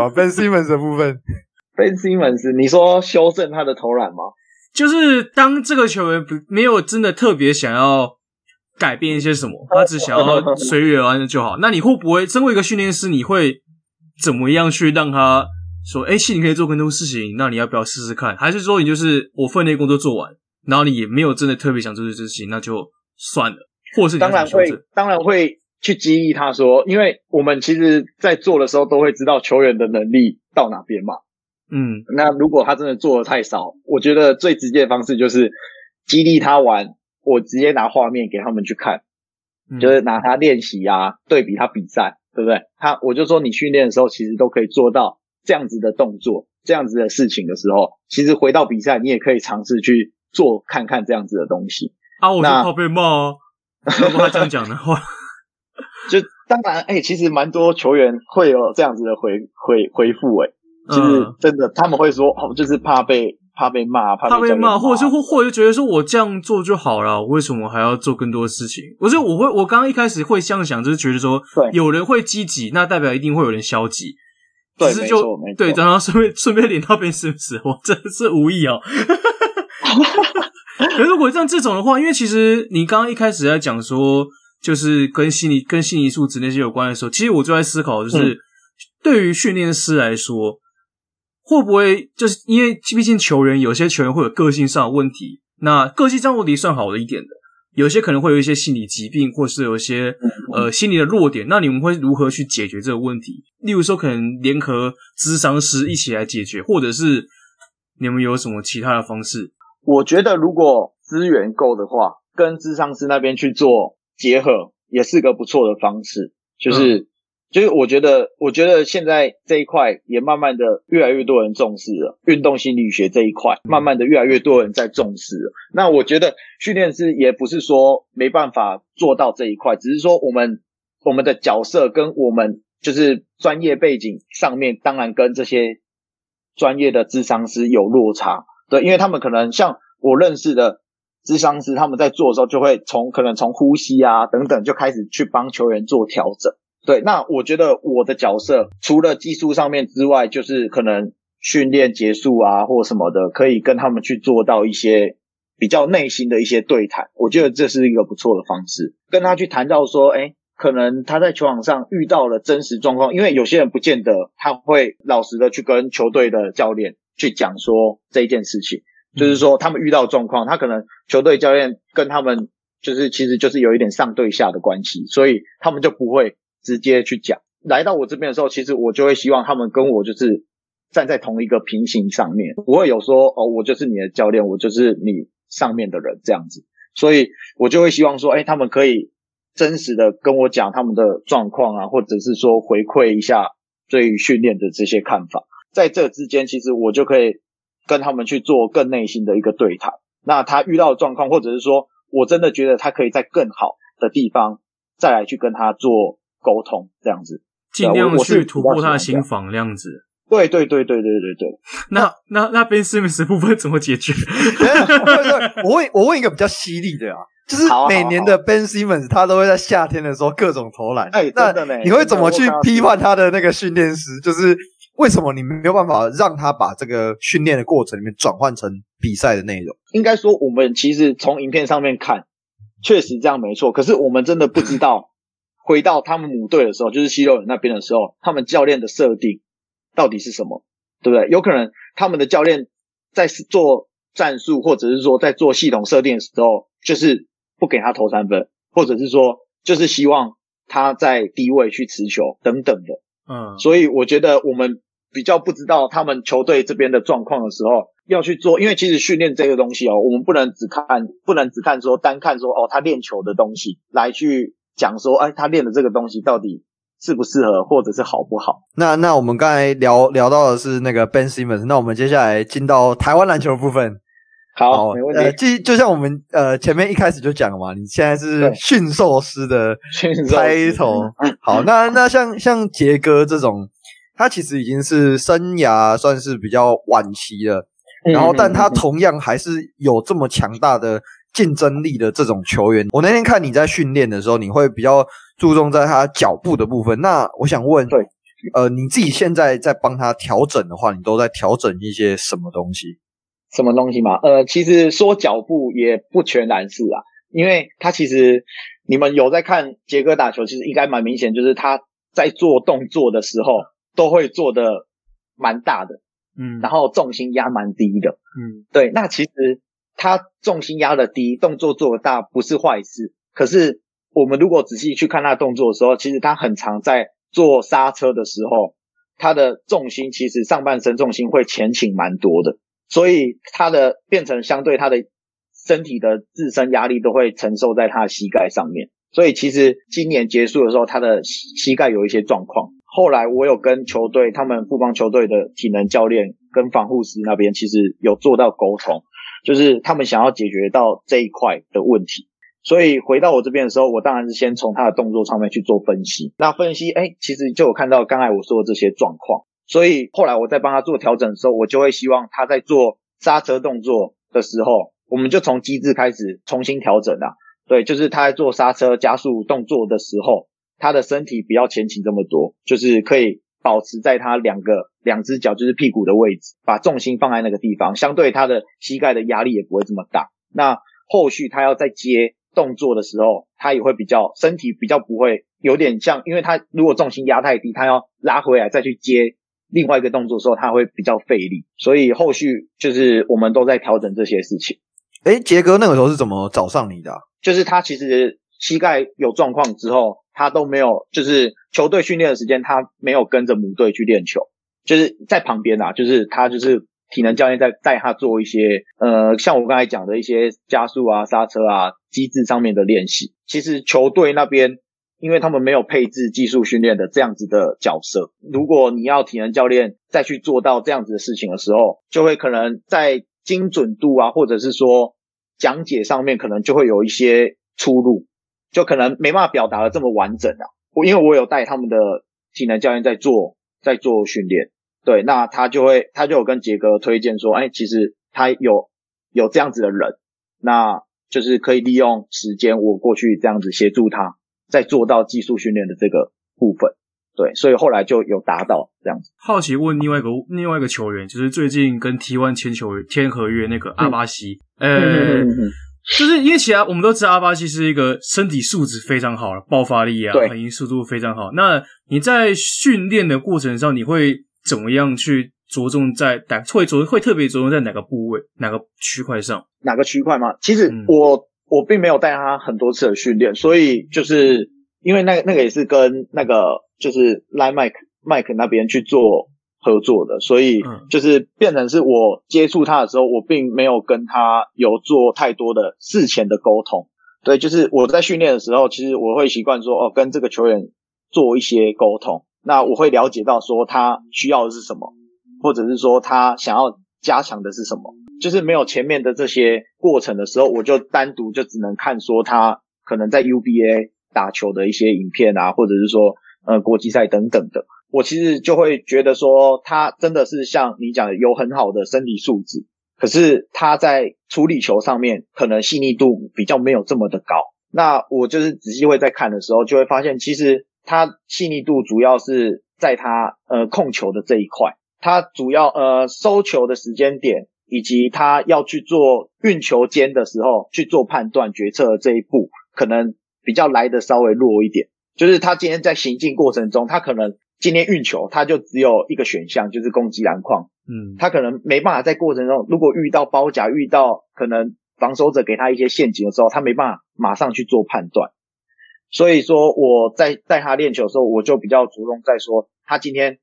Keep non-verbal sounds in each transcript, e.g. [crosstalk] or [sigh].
好，Ben Simmons 的部分，[laughs] Ben Simmons，你说修正他的投篮吗？就是当这个球员不没有真的特别想要改变一些什么，[laughs] 他只想要随遇而安就好。那你会不会身为一个训练师，你会怎么样去让他说，哎，其实你可以做更多事情，那你要不要试试看？还是说你就是我分内工作做完，然后你也没有真的特别想做这件事情，那就算了，或是你当然会，当然会去激励他说，因为我们其实在做的时候都会知道球员的能力到哪边嘛。嗯，那如果他真的做的太少，我觉得最直接的方式就是激励他玩。我直接拿画面给他们去看，嗯、就是拿他练习啊，对比他比赛，对不对？他我就说你训练的时候其实都可以做到这样子的动作，这样子的事情的时候，其实回到比赛你也可以尝试去做看看这样子的东西。啊，我就怕被骂哦。[laughs] 如果他这样讲的话，[laughs] 就当然，哎、欸，其实蛮多球员会有这样子的回回回复，哎。就是真的，他们会说哦，就是怕被怕被骂，怕被骂，或者是或或者觉得说我这样做就好了，我为什么还要做更多的事情？我是我会，我刚刚一开始会这样想，就是觉得说，对，有人会积极，那代表一定会有人消极。对，只是就。对，然后顺便顺便连到边是不是？我真的是无意哦。[laughs] 可是如果像这种的话，因为其实你刚刚一开始在讲说，就是跟心理跟心理素质那些有关的时候，其实我就在思考，就是、嗯、对于训练师来说。会不会就是因为毕竟球员有些球员会有个性上的问题，那个性上问题算好的一点的，有些可能会有一些心理疾病，或是有一些呃心理的弱点，那你们会如何去解决这个问题？例如说，可能联合咨商师一起来解决，或者是你们有什么其他的方式？我觉得如果资源够的话，跟智商师那边去做结合，也是个不错的方式，就是。嗯就是我觉得，我觉得现在这一块也慢慢的越来越多人重视了运动心理学这一块，慢慢的越来越多人在重视了。那我觉得训练师也不是说没办法做到这一块，只是说我们我们的角色跟我们就是专业背景上面，当然跟这些专业的智商师有落差。对，因为他们可能像我认识的咨商师，他们在做的时候就会从可能从呼吸啊等等就开始去帮球员做调整。对，那我觉得我的角色除了技术上面之外，就是可能训练结束啊或什么的，可以跟他们去做到一些比较内心的一些对谈。我觉得这是一个不错的方式，跟他去谈到说，哎，可能他在球场上遇到了真实状况，因为有些人不见得他会老实的去跟球队的教练去讲说这一件事情，就是说他们遇到状况，他可能球队教练跟他们就是其实就是有一点上对下的关系，所以他们就不会。直接去讲，来到我这边的时候，其实我就会希望他们跟我就是站在同一个平行上面，不会有说哦，我就是你的教练，我就是你上面的人这样子，所以我就会希望说，哎，他们可以真实的跟我讲他们的状况啊，或者是说回馈一下对于训练的这些看法，在这之间，其实我就可以跟他们去做更内心的一个对谈。那他遇到的状况，或者是说我真的觉得他可以在更好的地方再来去跟他做。沟通这样子，尽量去突破他的心房，这样子。对对对对对对对。那那那边 Ben Simmons 部分怎么解决？我问，我问一个比较犀利的啊，就是每年的 Ben Simmons 他都会在夏天的时候各种投篮。哎，那你会怎么去批判他的那个训练师？就是为什么你没有办法让他把这个训练的过程里面转换成比赛的内容？应该说，我们其实从影片上面看，确实这样没错。可是我们真的不知道。回到他们母队的时候，就是西六人那边的时候，他们教练的设定到底是什么？对不对？有可能他们的教练在做战术，或者是说在做系统设定的时候，就是不给他投三分，或者是说就是希望他在低位去持球等等的。嗯，所以我觉得我们比较不知道他们球队这边的状况的时候，要去做，因为其实训练这个东西哦，我们不能只看，不能只看说单看说哦，他练球的东西来去。讲说，哎，他练的这个东西到底适不适合，或者是好不好？那那我们刚才聊聊到的是那个 Ben Simmons，那我们接下来进到台湾篮球的部分。好，好没问题。呃，就就像我们呃前面一开始就讲了嘛，你现在是驯兽师的开头。好，那那像像杰哥这种，他其实已经是生涯算是比较晚期了，然后但他同样还是有这么强大的。竞争力的这种球员，我那天看你在训练的时候，你会比较注重在他脚步的部分。那我想问，对，呃，你自己现在在帮他调整的话，你都在调整一些什么东西？什么东西嘛？呃，其实说脚步也不全然是啊，因为他其实你们有在看杰哥打球，其实应该蛮明显，就是他在做动作的时候都会做的蛮大的，嗯，然后重心压蛮低的，嗯，对。那其实他重心压的低，动作做的大不是坏事，可是我们如果仔细去看他的动作的时候，其实他很常在做刹车的时候，他的重心其实上半身重心会前倾蛮多的。所以他的变成相对他的身体的自身压力都会承受在他的膝盖上面，所以其实今年结束的时候，他的膝盖有一些状况。后来我有跟球队，他们富邦球队的体能教练跟防护师那边其实有做到沟通，就是他们想要解决到这一块的问题。所以回到我这边的时候，我当然是先从他的动作上面去做分析。那分析，哎，其实就有看到刚才我说的这些状况。所以后来我在帮他做调整的时候，我就会希望他在做刹车动作的时候，我们就从机制开始重新调整啊。对，就是他在做刹车加速动作的时候，他的身体不要前倾这么多，就是可以保持在他两个两只脚就是屁股的位置，把重心放在那个地方，相对他的膝盖的压力也不会这么大。那后续他要再接动作的时候，他也会比较身体比较不会有点像，因为他如果重心压太低，他要拉回来再去接。另外一个动作的时候，他会比较费力，所以后续就是我们都在调整这些事情。哎，杰哥那个时候是怎么找上你的啊？就是他其实膝盖有状况之后，他都没有，就是球队训练的时间，他没有跟着母队去练球，就是在旁边啊，就是他就是体能教练在带他做一些，呃，像我刚才讲的一些加速啊、刹车啊、机制上面的练习。其实球队那边。因为他们没有配置技术训练的这样子的角色，如果你要体能教练再去做到这样子的事情的时候，就会可能在精准度啊，或者是说讲解上面可能就会有一些出入，就可能没办法表达的这么完整啊。我因为我有带他们的体能教练在做在做训练，对，那他就会他就有跟杰哥推荐说，哎，其实他有有这样子的人，那就是可以利用时间我过去这样子协助他。在做到技术训练的这个部分，对，所以后来就有达到这样子。好奇问另外一个另外一个球员，就是最近跟 T One 签球员签合约那个阿巴西，呃、嗯欸嗯嗯嗯，就是因为其他我们都知道阿巴西是一个身体素质非常好的，爆发力啊，反应速度非常好。那你在训练的过程上，你会怎么样去着重在哪？会着会特别着重在哪个部位、哪个区块上？哪个区块吗？其实我。嗯我并没有带他很多次的训练，所以就是因为那个那个也是跟那个就是 Line Mike Mike 那边去做合作的，所以就是变成是我接触他的时候，我并没有跟他有做太多的事前的沟通。对，就是我在训练的时候，其实我会习惯说哦，跟这个球员做一些沟通，那我会了解到说他需要的是什么，或者是说他想要加强的是什么。就是没有前面的这些过程的时候，我就单独就只能看说他可能在 UBA 打球的一些影片啊，或者是说呃国际赛等等的，我其实就会觉得说他真的是像你讲的有很好的身体素质，可是他在处理球上面可能细腻度比较没有这么的高。那我就是仔细会在看的时候，就会发现其实他细腻度主要是在他呃控球的这一块，他主要呃收球的时间点。以及他要去做运球间的时候去做判断决策的这一步，可能比较来的稍微弱一点。就是他今天在行进过程中，他可能今天运球，他就只有一个选项，就是攻击篮筐。嗯，他可能没办法在过程中，如果遇到包夹，遇到可能防守者给他一些陷阱的时候，他没办法马上去做判断。所以说我在带他练球的时候，我就比较着重在说，他今天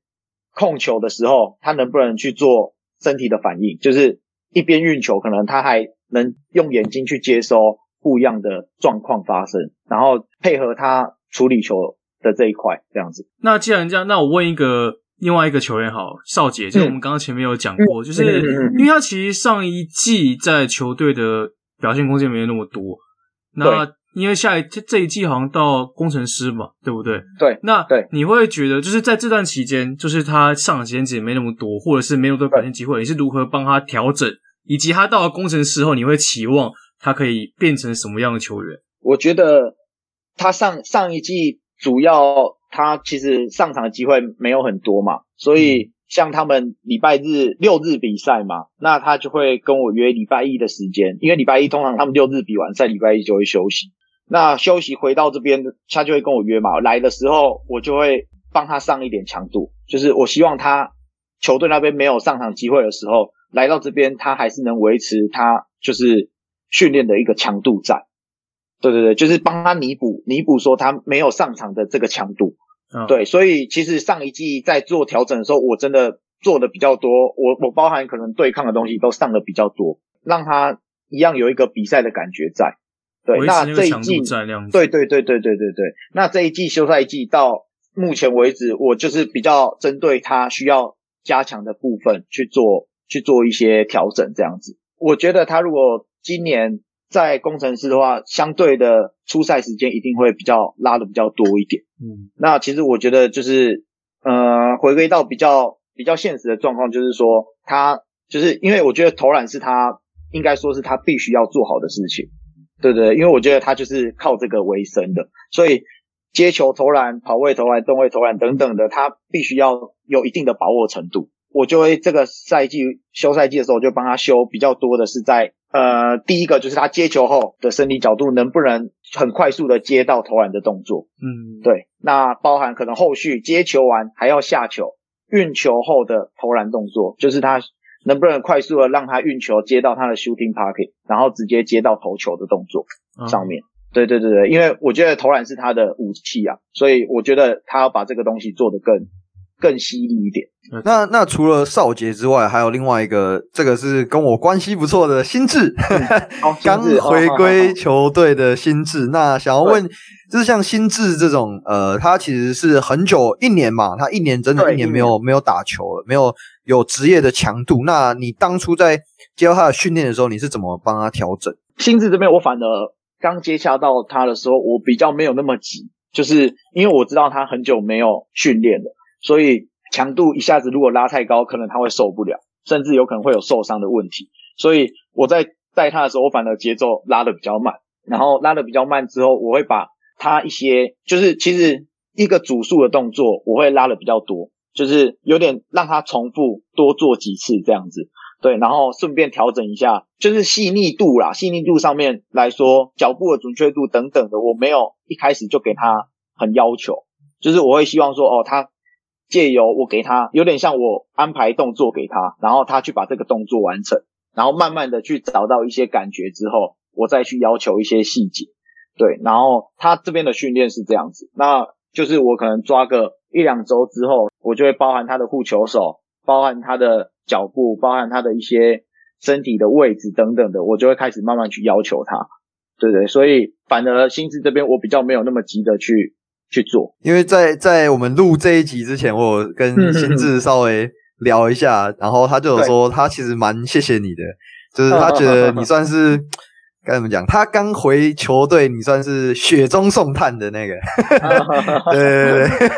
控球的时候，他能不能去做。身体的反应，就是一边运球，可能他还能用眼睛去接收不一样的状况发生，然后配合他处理球的这一块，这样子。那既然这样，那我问一个另外一个球员好，少杰，就是我们刚刚前面有讲过，嗯、就是因为他其实上一季在球队的表现空间没有那么多，那。因为下一这一季好像到工程师嘛，对不对？对，那对你会觉得就是在这段期间，就是他上场时间也没那么多，或者是没有多表现机会，你是如何帮他调整？以及他到了工程师后，你会期望他可以变成什么样的球员？我觉得他上上一季主要他其实上场的机会没有很多嘛，所以像他们礼拜日六日比赛嘛，那他就会跟我约礼拜一的时间，因为礼拜一通常他们六日比完赛，礼拜一就会休息。那休息回到这边，他就会跟我约嘛，来的时候我就会帮他上一点强度，就是我希望他球队那边没有上场机会的时候，来到这边他还是能维持他就是训练的一个强度在。对对对，就是帮他弥补弥补说他没有上场的这个强度。嗯，对，所以其实上一季在做调整的时候，我真的做的比较多，我我包含可能对抗的东西都上的比较多，让他一样有一个比赛的感觉在。对，那这一季，对对对对对对对，那这一季休赛季到目前为止，我就是比较针对他需要加强的部分去做去做一些调整，这样子。我觉得他如果今年。在工程师的话，相对的出赛时间一定会比较拉的比较多一点。嗯，那其实我觉得就是，呃，回归到比较比较现实的状况，就是说他就是因为我觉得投篮是他应该说是他必须要做好的事情，对不对？因为我觉得他就是靠这个为生的，所以接球投篮、跑位投篮、动位投篮等等的，他必须要有一定的把握程度。我就会这个赛季休赛季的时候，我就帮他修比较多的是在。呃，第一个就是他接球后的身体角度能不能很快速的接到投篮的动作，嗯，对。那包含可能后续接球完还要下球运球后的投篮动作，就是他能不能快速的让他运球接到他的 shooting pocket，然后直接接到投球的动作上面。嗯、对对对对，因为我觉得投篮是他的武器啊，所以我觉得他要把这个东西做得更更犀利一点。那那除了少杰之外，还有另外一个，这个是跟我关系不错的心 [laughs] 智，刚、嗯、回归球队的心智。哦、那想要问，就是像心智这种，呃，他其实是很久一年嘛，他一年真的一年没有没有打球了，没有有职业的强度。那你当初在接到他的训练的时候，你是怎么帮他调整？心智这边，我反而刚接洽到他的时候，我比较没有那么急，就是因为我知道他很久没有训练了，所以。强度一下子如果拉太高，可能他会受不了，甚至有可能会有受伤的问题。所以我在带他的时候，我反而节奏拉得比较慢，然后拉得比较慢之后，我会把他一些就是其实一个组数的动作，我会拉得比较多，就是有点让他重复多做几次这样子。对，然后顺便调整一下，就是细腻度啦，细腻度上面来说，脚步的准确度等等的，我没有一开始就给他很要求，就是我会希望说，哦，他。借由我给他，有点像我安排动作给他，然后他去把这个动作完成，然后慢慢的去找到一些感觉之后，我再去要求一些细节。对，然后他这边的训练是这样子，那就是我可能抓个一两周之后，我就会包含他的护球手，包含他的脚步，包含他的一些身体的位置等等的，我就会开始慢慢去要求他。对对，所以反而心智这边我比较没有那么急的去。去做，因为在在我们录这一集之前，我有跟心智稍微聊一下，然后他就有说他其实蛮谢谢你的，就是他觉得你算是 [laughs] 该怎么讲，他刚回球队，你算是雪中送炭的那个，[laughs] 对对对，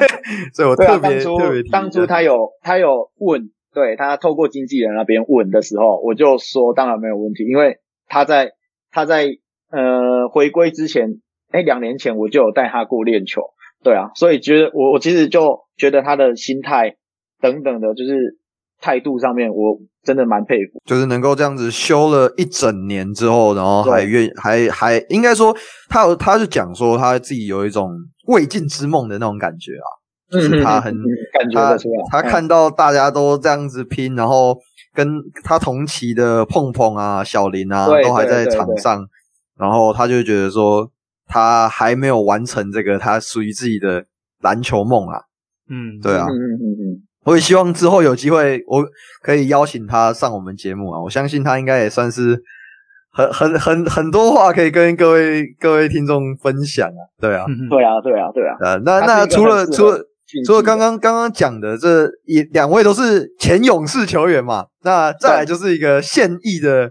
所以我特别特别当初他有他有问，对他透过经纪人那边问的时候，我就说当然没有问题，因为他在他在呃回归之前，哎两年前我就有带他过练球。对啊，所以觉得我我其实就觉得他的心态等等的，就是态度上面，我真的蛮佩服。就是能够这样子休了一整年之后，然后还愿还还应该说他有他是讲说他自己有一种未尽之梦的那种感觉啊，就是他很感觉得出来，他看到大家都这样子拼，然后跟他同期的碰碰啊、小林啊都还在场上，然后他就觉得说。他还没有完成这个他属于自己的篮球梦啊，嗯，对啊，嗯嗯嗯，我也希望之后有机会，我可以邀请他上我们节目啊。我相信他应该也算是很很很很多话可以跟各位各位听众分享啊。对啊，对啊，对啊，对啊。呃，那那除了除了除了刚刚刚刚讲的这一两位都是前勇士球员嘛，那再来就是一个现役的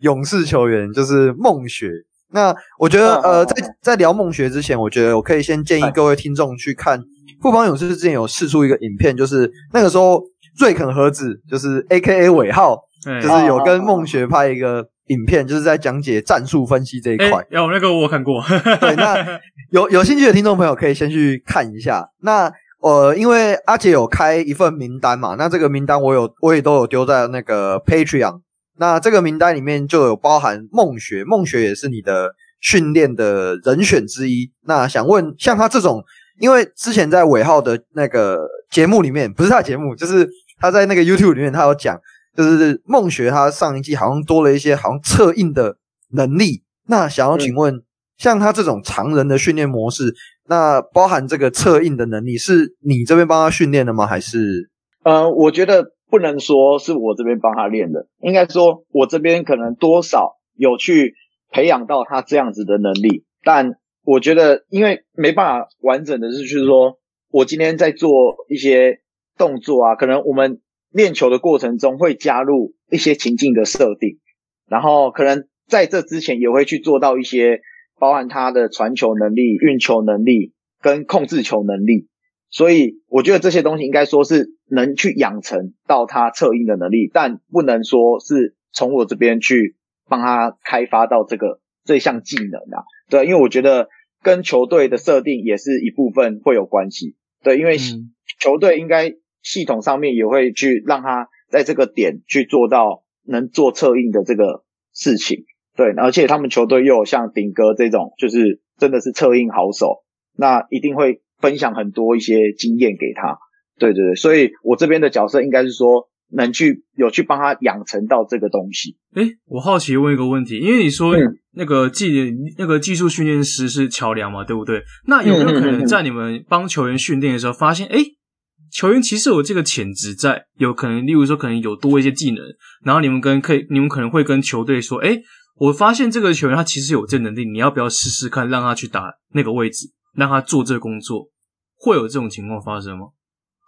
勇士球员，就是梦雪。那我觉得，呃，在在聊梦学之前，我觉得我可以先建议各位听众去看富邦勇士之前有试出一个影片，就是那个时候瑞肯和子，就是 A K A 尾号，就是有跟梦学拍一个影片，就是在讲解战术分析这一块。有、欸、那个我看过。对，那 [laughs] 有有兴趣的听众朋友可以先去看一下。那呃，因为阿杰有开一份名单嘛，那这个名单我有我也都有丢在那个 Patreon。那这个名单里面就有包含梦学，梦学也是你的训练的人选之一。那想问，像他这种，因为之前在尾号的那个节目里面，不是他节目，就是他在那个 YouTube 里面，他有讲，就是梦学他上一季好像多了一些好像策应的能力。那想要请问，像他这种常人的训练模式，那包含这个策应的能力，是你这边帮他训练的吗？还是？呃，我觉得。不能说是我这边帮他练的，应该说我这边可能多少有去培养到他这样子的能力，但我觉得因为没办法完整的是，就是说我今天在做一些动作啊，可能我们练球的过程中会加入一些情境的设定，然后可能在这之前也会去做到一些包含他的传球能力、运球能力跟控制球能力。所以我觉得这些东西应该说是能去养成到他策应的能力，但不能说是从我这边去帮他开发到这个这项技能啊。对，因为我觉得跟球队的设定也是一部分会有关系。对，因为球队应该系统上面也会去让他在这个点去做到能做策应的这个事情。对，而且他们球队又有像顶哥这种，就是真的是策应好手，那一定会。分享很多一些经验给他，对对对，所以我这边的角色应该是说能去有去帮他养成到这个东西。诶，我好奇问一个问题，因为你说那个技、嗯、那个技术训练师是桥梁嘛，对不对？那有没有可能在你们帮球员训练的时候，发现诶，球员其实有这个潜质在，有可能例如说可能有多一些技能，然后你们跟可以，你们可能会跟球队说，诶，我发现这个球员他其实有这能力，你要不要试试看，让他去打那个位置？让他做这个工作，会有这种情况发生吗？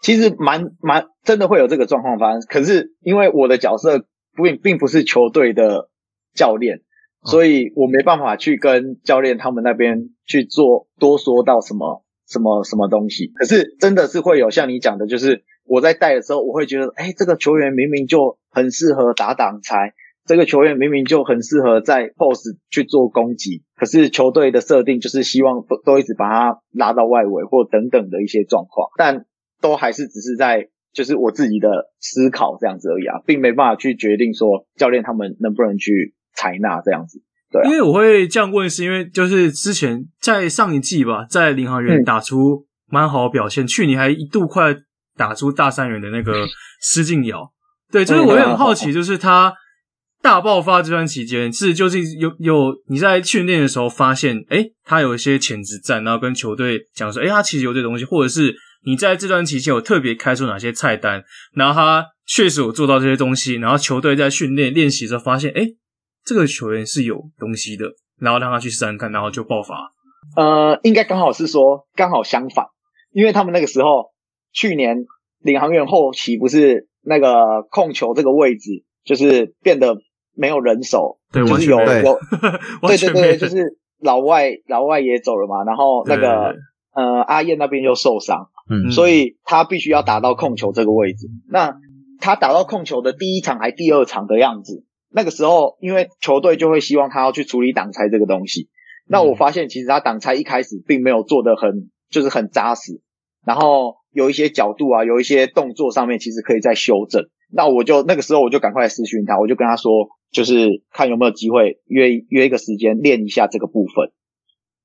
其实蛮蛮真的会有这个状况发生。可是因为我的角色并并不是球队的教练，所以我没办法去跟教练他们那边去做多说到什么什么什么东西。可是真的是会有像你讲的，就是我在带的时候，我会觉得，哎，这个球员明明就很适合打挡拆。这个球员明明就很适合在 post 去做攻击，可是球队的设定就是希望都都一直把他拉到外围或等等的一些状况，但都还是只是在就是我自己的思考这样子而已啊，并没办法去决定说教练他们能不能去采纳这样子。对啊，因为我会这样问，是因为就是之前在上一季吧，在领航员打出蛮好的表现，嗯、去年还一度快打出大三元的那个 [laughs] 施晋尧，对，就是我也很好奇，就是他。大爆发这段期间，是究竟有有你在训练的时候发现，哎，他有一些潜质在，然后跟球队讲说，哎，他其实有这东西，或者是你在这段期间有特别开出哪些菜单，然后他确实有做到这些东西，然后球队在训练练习的时候发现，哎，这个球员是有东西的，然后让他去试试看，然后就爆发。呃，应该刚好是说刚好相反，因为他们那个时候去年领航员后期不是那个控球这个位置就是变得。没有人手，对，就是有有，[laughs] 对对对对，就是老外老外也走了嘛，然后那个呃阿燕那边又受伤，所以他必须要打到控球这个位置。那他打到控球的第一场还第二场的样子，那个时候因为球队就会希望他要去处理挡拆这个东西。那我发现其实他挡拆一开始并没有做得很就是很扎实，然后有一些角度啊，有一些动作上面其实可以再修正。那我就那个时候我就赶快私讯他，我就跟他说。就是看有没有机会约约一个时间练一下这个部分，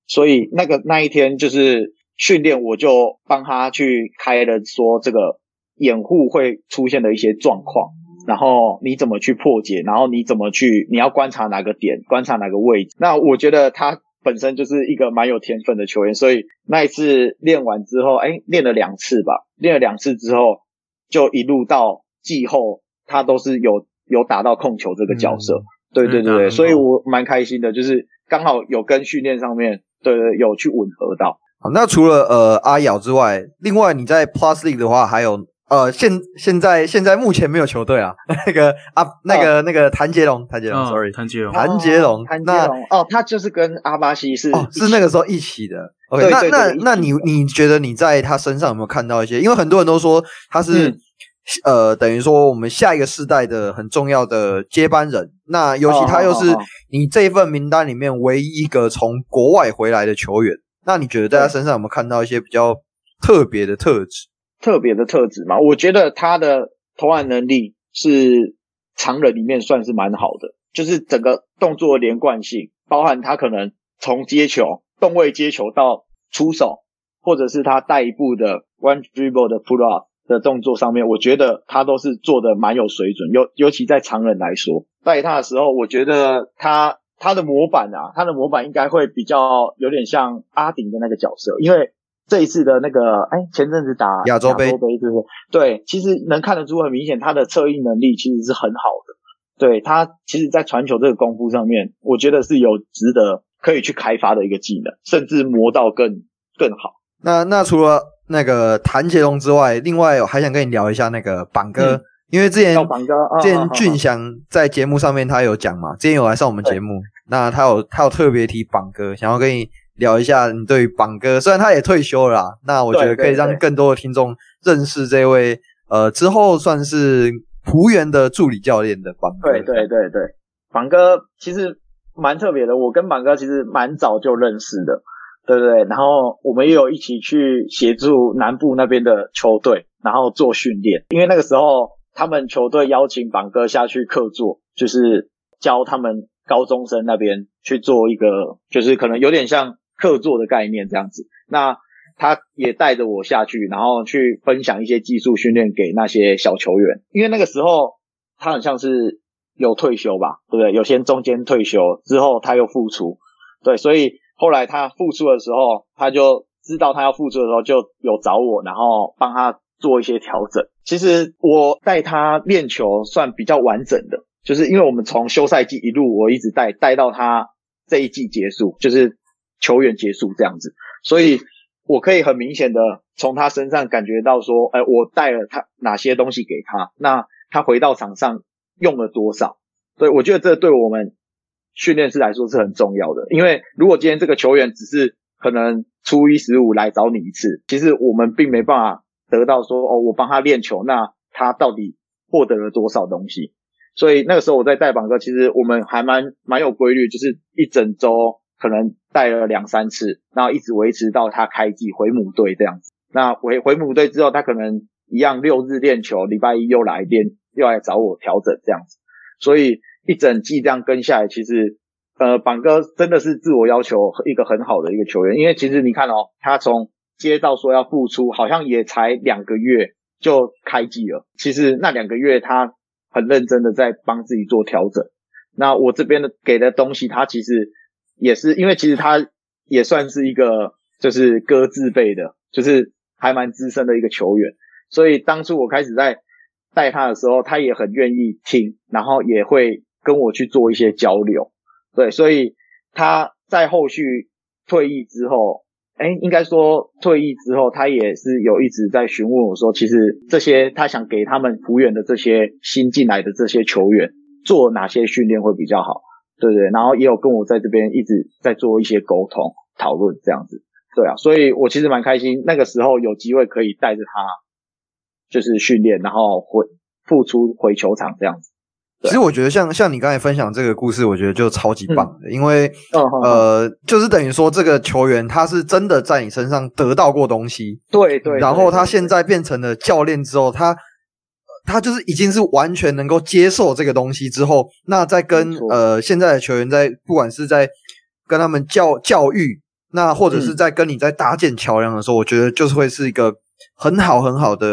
所以那个那一天就是训练，我就帮他去开了说这个掩护会出现的一些状况，然后你怎么去破解，然后你怎么去你要观察哪个点，观察哪个位置。那我觉得他本身就是一个蛮有天分的球员，所以那一次练完之后，哎，练了两次吧，练了两次之后，就一路到季后，他都是有。有打到控球这个角色，嗯、对对对对，所以我蛮开心的，就是刚好有跟训练上面，对对，有去吻合到。好，那除了呃阿瑶之外，另外你在 Plus League 的话，还有呃现现在现在目前没有球队啊，[laughs] 那个啊那个、哦、那个谭杰龙，谭杰龙，sorry，谭杰龙，谭杰龙，谭杰龙，哦，他就是跟阿巴西是哦，是那个时候一起的。OK，对对对，那那那你你觉得你在他身上有没有看到一些？因为很多人都说他是。嗯呃，等于说我们下一个世代的很重要的接班人。那尤其他又是你这一份名单里面唯一一个从国外回来的球员。那你觉得在他身上有没有看到一些比较特别的特质？特别的特质嘛？我觉得他的投篮能力是常人里面算是蛮好的，就是整个动作的连贯性，包含他可能从接球、动位接球到出手，或者是他带一步的 one dribble 的 pull up。的动作上面，我觉得他都是做的蛮有水准，尤尤其在常人来说，带他的时候，我觉得他他的模板啊，他的模板应该会比较有点像阿顶的那个角色，因为这一次的那个，哎，前阵子打亚洲杯，亚洲杯是不是？对，其实能看得出很明显，他的策应能力其实是很好的。对，他其实，在传球这个功夫上面，我觉得是有值得可以去开发的一个技能，甚至磨到更更好。那那除了那个谭杰龙之外，另外我还想跟你聊一下那个榜哥，嗯、因为之前之前俊祥在节目上面他有讲嘛，之前有来上我们节目，那他有他有特别提榜哥，想要跟你聊一下你对于榜哥，虽然他也退休了啦，那我觉得可以让更多的听众认识这位呃之后算是璞园的助理教练的榜哥。对对对对，榜哥其实蛮特别的，我跟榜哥其实蛮早就认识的。对对对，然后我们也有一起去协助南部那边的球队，然后做训练。因为那个时候他们球队邀请榜哥下去客座，就是教他们高中生那边去做一个，就是可能有点像客座的概念这样子。那他也带着我下去，然后去分享一些技术训练给那些小球员。因为那个时候他很像是有退休吧，对不对？有些中间退休之后他又复出，对，所以。后来他复出的时候，他就知道他要复出的时候，就有找我，然后帮他做一些调整。其实我带他练球算比较完整的，就是因为我们从休赛季一路我一直带带到他这一季结束，就是球员结束这样子，所以我可以很明显的从他身上感觉到说，哎，我带了他哪些东西给他，那他回到场上用了多少，所以我觉得这对我们。训练师来说是很重要的，因为如果今天这个球员只是可能初一十五来找你一次，其实我们并没办法得到说哦，我帮他练球，那他到底获得了多少东西？所以那个时候我在带榜哥，其实我们还蛮蛮有规律，就是一整周可能带了两三次，然后一直维持到他开季回母队这样子。那回回母队之后，他可能一样六日练球，礼拜一又来练，又来找我调整这样子，所以。一整季这样跟下来，其实，呃，榜哥真的是自我要求一个很好的一个球员，因为其实你看哦，他从接到说要复出，好像也才两个月就开季了。其实那两个月他很认真的在帮自己做调整。那我这边的给的东西，他其实也是因为其实他也算是一个就是哥字辈的，就是还蛮资深的一个球员。所以当初我开始在带他的时候，他也很愿意听，然后也会。跟我去做一些交流，对，所以他在后续退役之后，哎，应该说退役之后，他也是有一直在询问我说，其实这些他想给他们璞园的这些新进来的这些球员做哪些训练会比较好，对对？然后也有跟我在这边一直在做一些沟通讨论这样子，对啊，所以我其实蛮开心，那个时候有机会可以带着他就是训练，然后回复出回球场这样子。其实我觉得像像你刚才分享这个故事，我觉得就超级棒的，嗯、因为、哦、呃，就是等于说这个球员他是真的在你身上得到过东西，对对，然后他现在变成了教练之后，他他就是已经是完全能够接受这个东西之后，那在跟呃现在的球员在不管是在跟他们教教育，那或者是在跟你在搭建桥梁的时候，嗯、我觉得就是会是一个。很好很好的，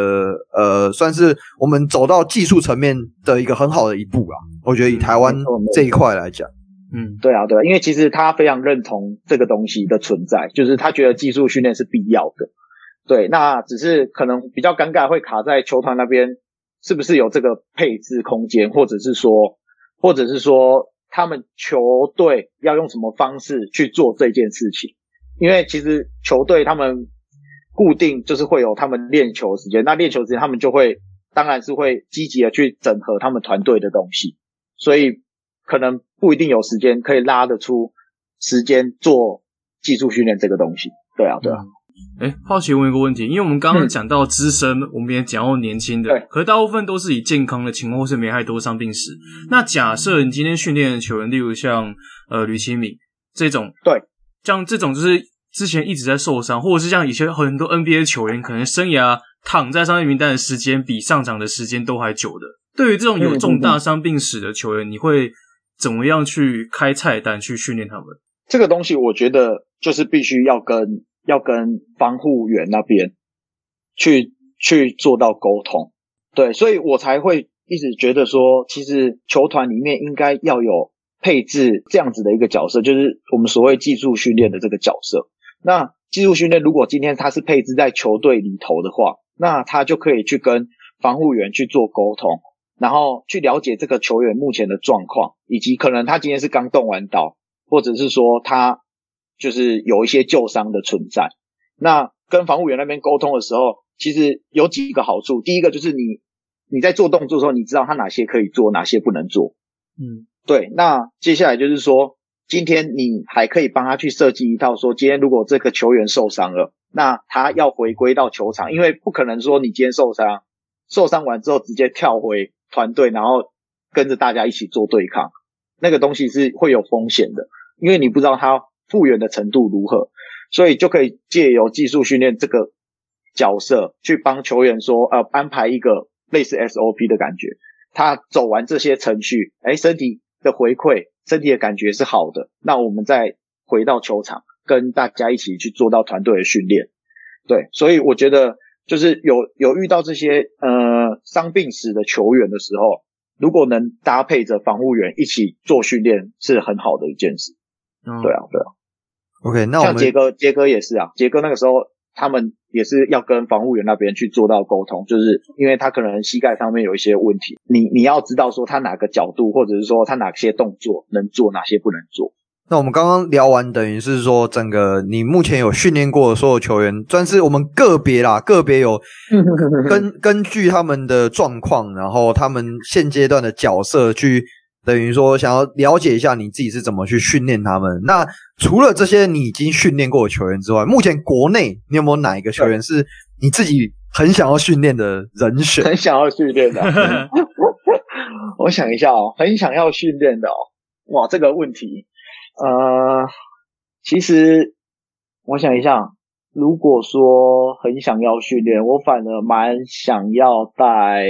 呃，算是我们走到技术层面的一个很好的一步啦。我觉得以台湾这一块来讲，嗯，对啊，对啊，因为其实他非常认同这个东西的存在，就是他觉得技术训练是必要的。对，那只是可能比较尴尬，会卡在球团那边，是不是有这个配置空间，或者是说，或者是说他们球队要用什么方式去做这件事情？因为其实球队他们。固定就是会有他们练球时间，那练球时间他们就会，当然是会积极的去整合他们团队的东西，所以可能不一定有时间可以拉得出时间做技术训练这个东西。对啊，对啊。哎，好奇问一个问题，因为我们刚刚讲到资深，嗯、我们也讲到年轻的，对，可大部分都是以健康的情况或是没太多伤病史。那假设你今天训练的球员，例如像呃吕启敏这种，对，像这种就是之前一直在受伤，或者是像以前很多 NBA 球员，可能生涯躺在伤病名单的时间比上场的时间都还久的。对于这种有重大伤病史的球员，嗯、你会怎么样去开菜单去训练他们？这个东西，我觉得就是必须要跟要跟防护员那边去去做到沟通，对，所以我才会一直觉得说，其实球团里面应该要有配置这样子的一个角色，就是我们所谓技术训练的这个角色。那技术训练如果今天他是配置在球队里头的话，那他就可以去跟防护员去做沟通，然后去了解这个球员目前的状况，以及可能他今天是刚动完刀。或者是说他就是有一些旧伤的存在，那跟防护员那边沟通的时候，其实有几个好处。第一个就是你你在做动作的时候，你知道他哪些可以做，哪些不能做。嗯，对。那接下来就是说，今天你还可以帮他去设计一套，说今天如果这个球员受伤了，那他要回归到球场，因为不可能说你今天受伤，受伤完之后直接跳回团队，然后跟着大家一起做对抗。那个东西是会有风险的，因为你不知道他复原的程度如何，所以就可以借由技术训练这个角色去帮球员说，呃，安排一个类似 SOP 的感觉。他走完这些程序，哎，身体的回馈，身体的感觉是好的，那我们再回到球场，跟大家一起去做到团队的训练。对，所以我觉得就是有有遇到这些呃伤病史的球员的时候。如果能搭配着防护员一起做训练，是很好的一件事。嗯，对啊，对啊。OK，那我们像杰哥，杰哥也是啊。杰哥那个时候，他们也是要跟防护员那边去做到沟通，就是因为他可能膝盖上面有一些问题，你你要知道说他哪个角度，或者是说他哪些动作能做，哪些不能做。那我们刚刚聊完，等于是说，整个你目前有训练过的所有球员，算是我们个别啦，个别有 [laughs] 根根据他们的状况，然后他们现阶段的角色，去等于说想要了解一下你自己是怎么去训练他们。那除了这些你已经训练过的球员之外，目前国内你有没有哪一个球员是你自己很想要训练的人选？很想要训练的，[laughs] 我想一下哦，很想要训练的哦，哇，这个问题。呃，其实我想一下，如果说很想要训练，我反而蛮想要带，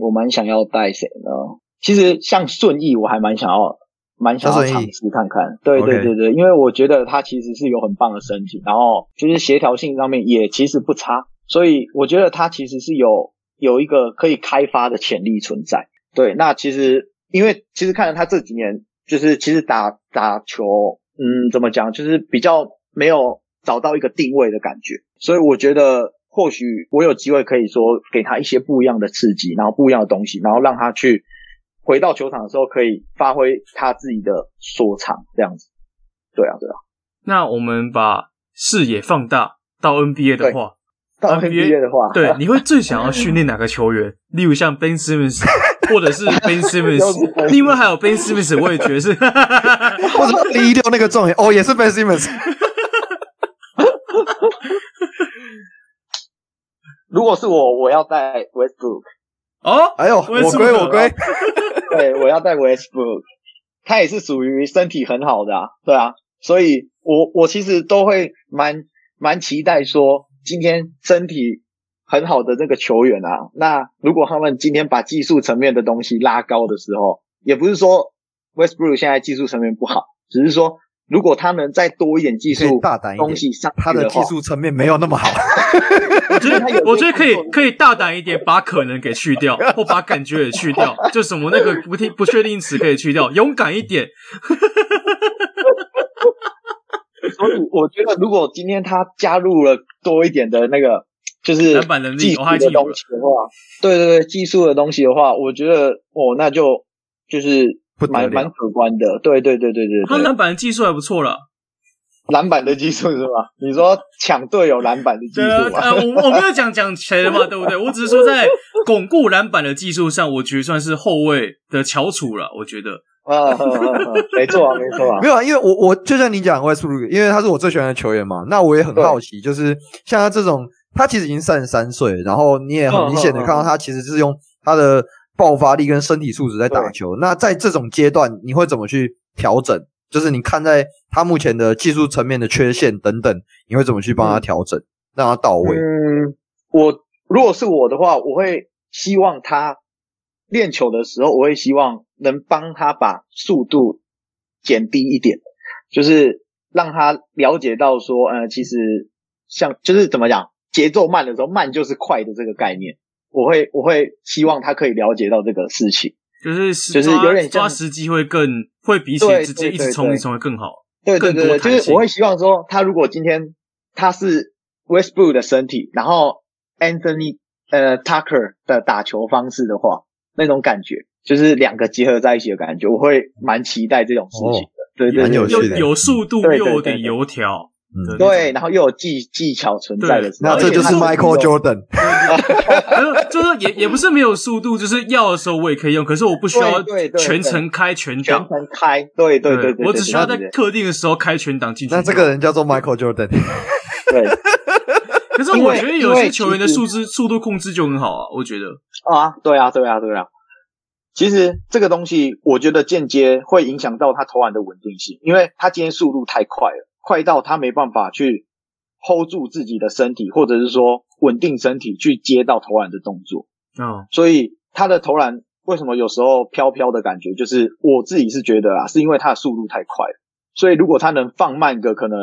我蛮想要带谁呢？其实像顺义，我还蛮想要，蛮想要尝试看看。对对对对因为我觉得他其实是有很棒的身体，然后就是协调性上面也其实不差，所以我觉得他其实是有有一个可以开发的潜力存在。对，那其实因为其实看了他这几年。就是其实打打球，嗯，怎么讲，就是比较没有找到一个定位的感觉，所以我觉得或许我有机会可以说给他一些不一样的刺激，然后不一样的东西，然后让他去回到球场的时候可以发挥他自己的所长，这样子。对啊，对啊。那我们把视野放大到 NBA 的话，到 NBA 的话，对，你会最想要训练哪个球员？[laughs] 例如像 Ben Simmons。或者是 Ben [laughs] Simmons，另外还有 Ben Simmons，我也觉得是，或者第一六那个状元哦，也是 Ben Simmons。[laughs] 如果是我，我要带 Westbrook。哦，哎呦，我归我归，[laughs] 对，我要带 Westbrook，他也是属于身体很好的啊，对啊，所以我我其实都会蛮蛮期待说今天身体。很好的那个球员啊，那如果他们今天把技术层面的东西拉高的时候，也不是说 Westbrook 现在技术层面不好，只是说如果他能再多一点技术大胆一点东西上，他的技术层面没有那么好。[laughs] 我觉得 [laughs] 我觉得可以可以大胆一点，把可能给去掉，或 [laughs] 把感觉也去掉，就什么那个不不确定词可以去掉，勇敢一点。所以我觉得，如果今天他加入了多一点的那个。就是技术的东西的话，对对对，技术的东西的话，我觉得哦，那就就是蛮蛮可观的。对对对对对，他篮板的技术还不错了。篮板的技术是吧？你说抢队友篮板的技术吗？呃，我我没有讲讲谁的嘛，对不对？我只是说在巩固篮板的技术上，我觉得算是后卫的翘楚了。我觉得啊，没错啊，没错啊，[laughs] 没有啊，因为我我就像你讲，Westbrook，因为他是我最喜欢的球员嘛。那我也很好奇，就是像他这种，他其实已经三十三岁，然后你也很明显的看到他其实是用他的爆发力跟身体素质在打球。那在这种阶段，你会怎么去调整？就是你看在他目前的技术层面的缺陷等等，你会怎么去帮他调整，让他到位？嗯，我如果是我的话，我会希望他练球的时候，我会希望。能帮他把速度减低一点，就是让他了解到说，呃，其实像就是怎么讲，节奏慢的时候，慢就是快的这个概念。我会我会希望他可以了解到这个事情，就是就是有点抓时机会更会比起直接一直冲一冲会更好。对对对，就是我会希望说，他如果今天他是 Westbrook 的身体，然后 Anthony 呃 Tucker 的打球方式的话，那种感觉。就是两个结合在一起的感觉，我会蛮期待这种事情的。对对，有有速度又有点油条，嗯，对，然后又有技技巧存在的。那这就是 Michael Jordan。[laughs] 就是也也不是没有速度，就是要的时候我也可以用，可是我不需要全程开全档。全程开，对对对对，我只需要在特定的时候开全档进去。那这个人叫做 Michael Jordan。对。[laughs] 可是我觉得有些球员的素质速度控制就很好啊，我觉得。啊，对啊，对啊，对啊。其实这个东西，我觉得间接会影响到他投篮的稳定性，因为他今天速度太快了，快到他没办法去 hold 住自己的身体，或者是说稳定身体去接到投篮的动作。嗯，所以他的投篮为什么有时候飘飘的感觉，就是我自己是觉得啊，是因为他的速度太快了。所以如果他能放慢个可能，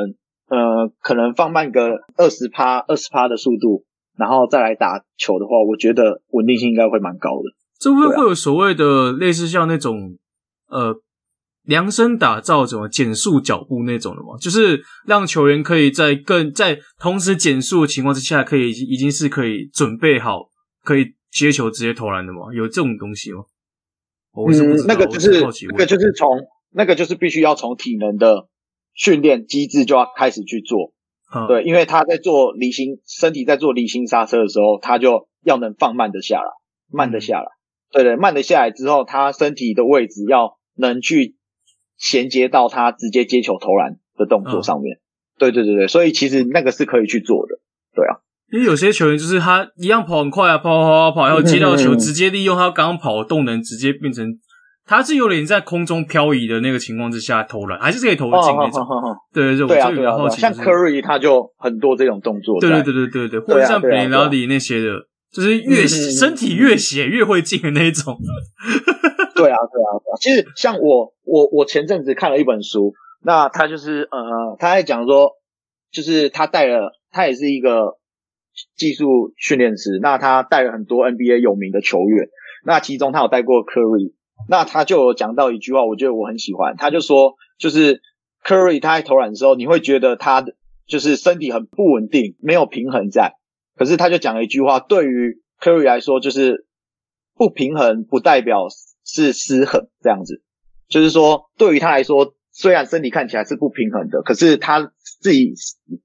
呃，可能放慢个二十趴、二十趴的速度，然后再来打球的话，我觉得稳定性应该会蛮高的。这会不会有所谓的类似像那种呃量身打造怎么减速脚步那种的吗？就是让球员可以在更在同时减速的情况之下，可以已经是可以准备好可以接球直接投篮的吗？有这种东西吗？嗯，那个就是那个就是从那个就是必须要从体能的训练机制就要开始去做。嗯，对，因为他在做离心身体在做离心刹车的时候，他就要能放慢的下来，慢的下来。嗯对对，慢的下来之后，他身体的位置要能去衔接到他直接接球投篮的动作上面。嗯、对对对对，所以其实那个是可以去做的。对啊，因为有些球员就是他一样跑很快啊，跑跑跑跑，然后接到球，直接利用他刚刚跑的动能，直接变成他是有点在空中漂移的那个情况之下投篮，还是可以投得进那种。对对对，我就有点好奇，像 Curry 他就很多这种动作。对对对对对对，或者像 Belinelli 那些的。就是越身体越斜越会进的那种。[laughs] 对啊，对啊，对啊。其实像我，我我前阵子看了一本书，那他就是呃，他在讲说，就是他带了，他也是一个技术训练师，那他带了很多 NBA 有名的球员，那其中他有带过 Curry，那他就有讲到一句话，我觉得我很喜欢，他就说，就是 Curry 他在投篮的时候，你会觉得他的就是身体很不稳定，没有平衡在。可是他就讲了一句话，对于 Curry 来说，就是不平衡不代表是失衡这样子。就是说，对于他来说，虽然身体看起来是不平衡的，可是他自己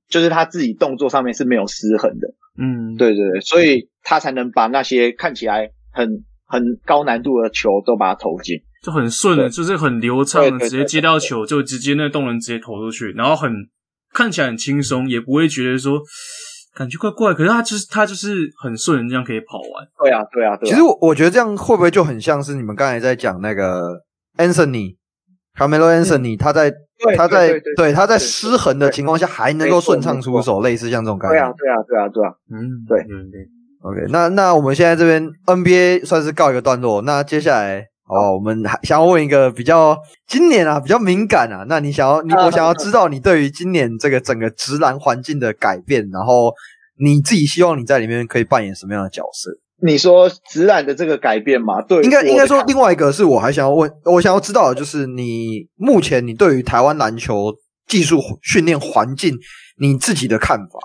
就是他自己动作上面是没有失衡的。嗯，对对对，所以他才能把那些看起来很很高难度的球都把它投进，就很顺的，就是很流畅，直接接到球就直接那个动能直接投出去，然后很看起来很轻松，也不会觉得说。感觉怪怪，可是他就是他就是很顺，这样可以跑完。对啊，对啊，对啊。其实我我觉得这样会不会就很像是你们刚才在讲那个 Anthony，Carmelo Anthony，他在他在对他在失衡的情况下还能够顺畅出手，类似像这种感觉。对啊，对啊，对啊，对啊。嗯，对，嗯对。OK，那那我们现在这边 NBA 算是告一个段落，那接下来。哦，我们还想要问一个比较今年啊比较敏感啊，那你想要你我想要知道你对于今年这个整个直男环境的改变，然后你自己希望你在里面可以扮演什么样的角色？你说直男的这个改变吗？对，应该应该说另外一个是我还想要问，我想要知道的就是你目前你对于台湾篮球技术训练环境你自己的看法？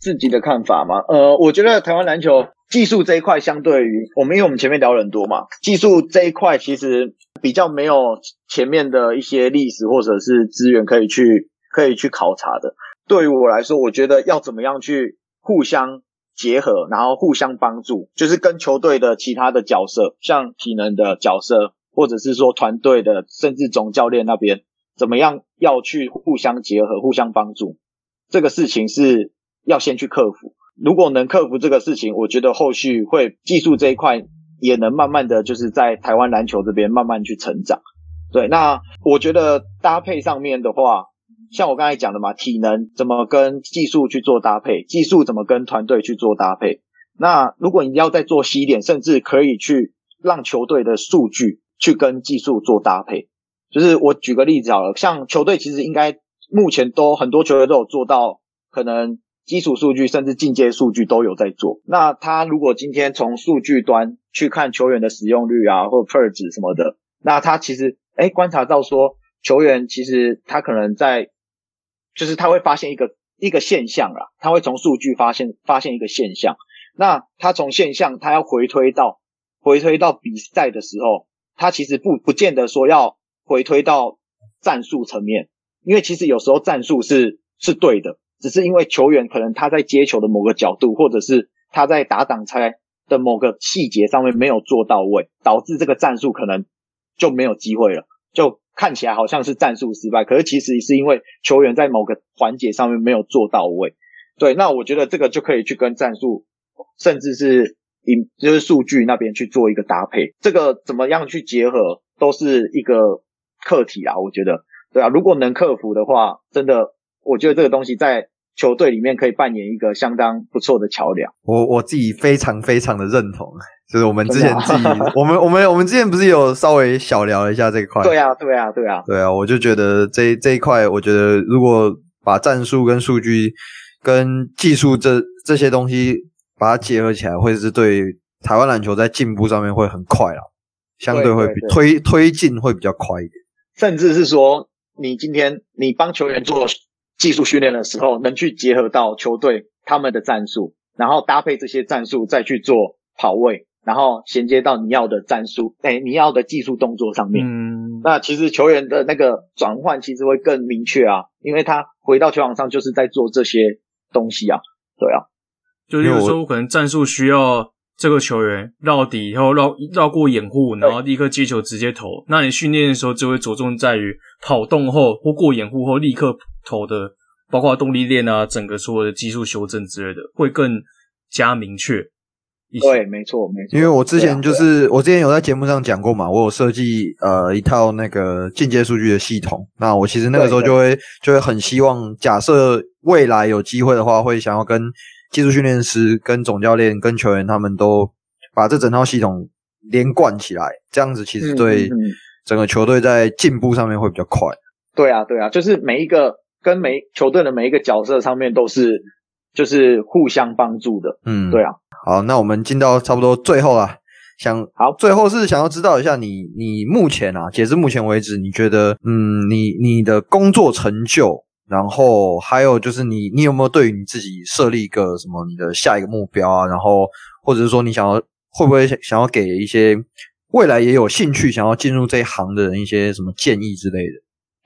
自己的看法吗？呃，我觉得台湾篮球。技术这一块相对于我们，因为我们前面聊了很多嘛，技术这一块其实比较没有前面的一些历史或者是资源可以去可以去考察的。对于我来说，我觉得要怎么样去互相结合，然后互相帮助，就是跟球队的其他的角色，像体能的角色，或者是说团队的，甚至总教练那边怎么样要去互相结合、互相帮助，这个事情是要先去克服。如果能克服这个事情，我觉得后续会技术这一块也能慢慢的就是在台湾篮球这边慢慢去成长。对，那我觉得搭配上面的话，像我刚才讲的嘛，体能怎么跟技术去做搭配，技术怎么跟团队去做搭配。那如果你要再做细一点，甚至可以去让球队的数据去跟技术做搭配。就是我举个例子好了，像球队其实应该目前都很多球队都有做到，可能基础数据甚至进阶数据都有在做。那他如果今天从数据端去看球员的使用率啊，或 per 值什么的，那他其实哎观察到说球员其实他可能在。就是他会发现一个一个现象啦，他会从数据发现发现一个现象。那他从现象，他要回推到回推到比赛的时候，他其实不不见得说要回推到战术层面，因为其实有时候战术是是对的，只是因为球员可能他在接球的某个角度，或者是他在打挡拆的某个细节上面没有做到位，导致这个战术可能就没有机会了，就。看起来好像是战术失败，可是其实是因为球员在某个环节上面没有做到位。对，那我觉得这个就可以去跟战术，甚至是引就是数据那边去做一个搭配。这个怎么样去结合，都是一个课题啊。我觉得，对啊，如果能克服的话，真的，我觉得这个东西在球队里面可以扮演一个相当不错的桥梁。我我自己非常非常的认同。就是我们之前自己，[laughs] 我们我们我们之前不是有稍微小聊一下这一块？对啊，对啊，对啊，对啊，我就觉得这这一块，我觉得如果把战术跟数据跟技术这这些东西把它结合起来，会是对台湾篮球在进步上面会很快了，相对会比推推进会比较快一点。甚至是说，你今天你帮球员做技术训练的时候，能去结合到球队他们的战术，然后搭配这些战术再去做跑位。然后衔接到你要的战术，哎，你要的技术动作上面。嗯，那其实球员的那个转换其实会更明确啊，因为他回到球场上就是在做这些东西啊。对啊，就例如说，可能战术需要这个球员绕底以后绕绕过掩护，然后立刻接球直接投。那你训练的时候就会着重在于跑动后或过掩护后立刻投的，包括动力链啊，整个所有的技术修正之类的，会更加明确。对，没错，没错。因为我之前就是、啊、我之前有在节目上讲过嘛，我有设计呃一套那个进阶数据的系统。那我其实那个时候就会就会很希望，假设未来有机会的话，会想要跟技术训练师、跟总教练、跟球员他们都把这整套系统连贯起来，这样子其实对整个球队在进步上面会比较快。对啊，对啊，就是每一个跟每球队的每一个角色上面都是就是互相帮助的。嗯，对啊。好，那我们进到差不多最后了。想好，最后是想要知道一下你，你目前啊，截至目前为止，你觉得，嗯，你你的工作成就，然后还有就是你，你有没有对于你自己设立一个什么你的下一个目标啊？然后或者是说，你想要会不会想要给一些未来也有兴趣想要进入这一行的人一些什么建议之类的？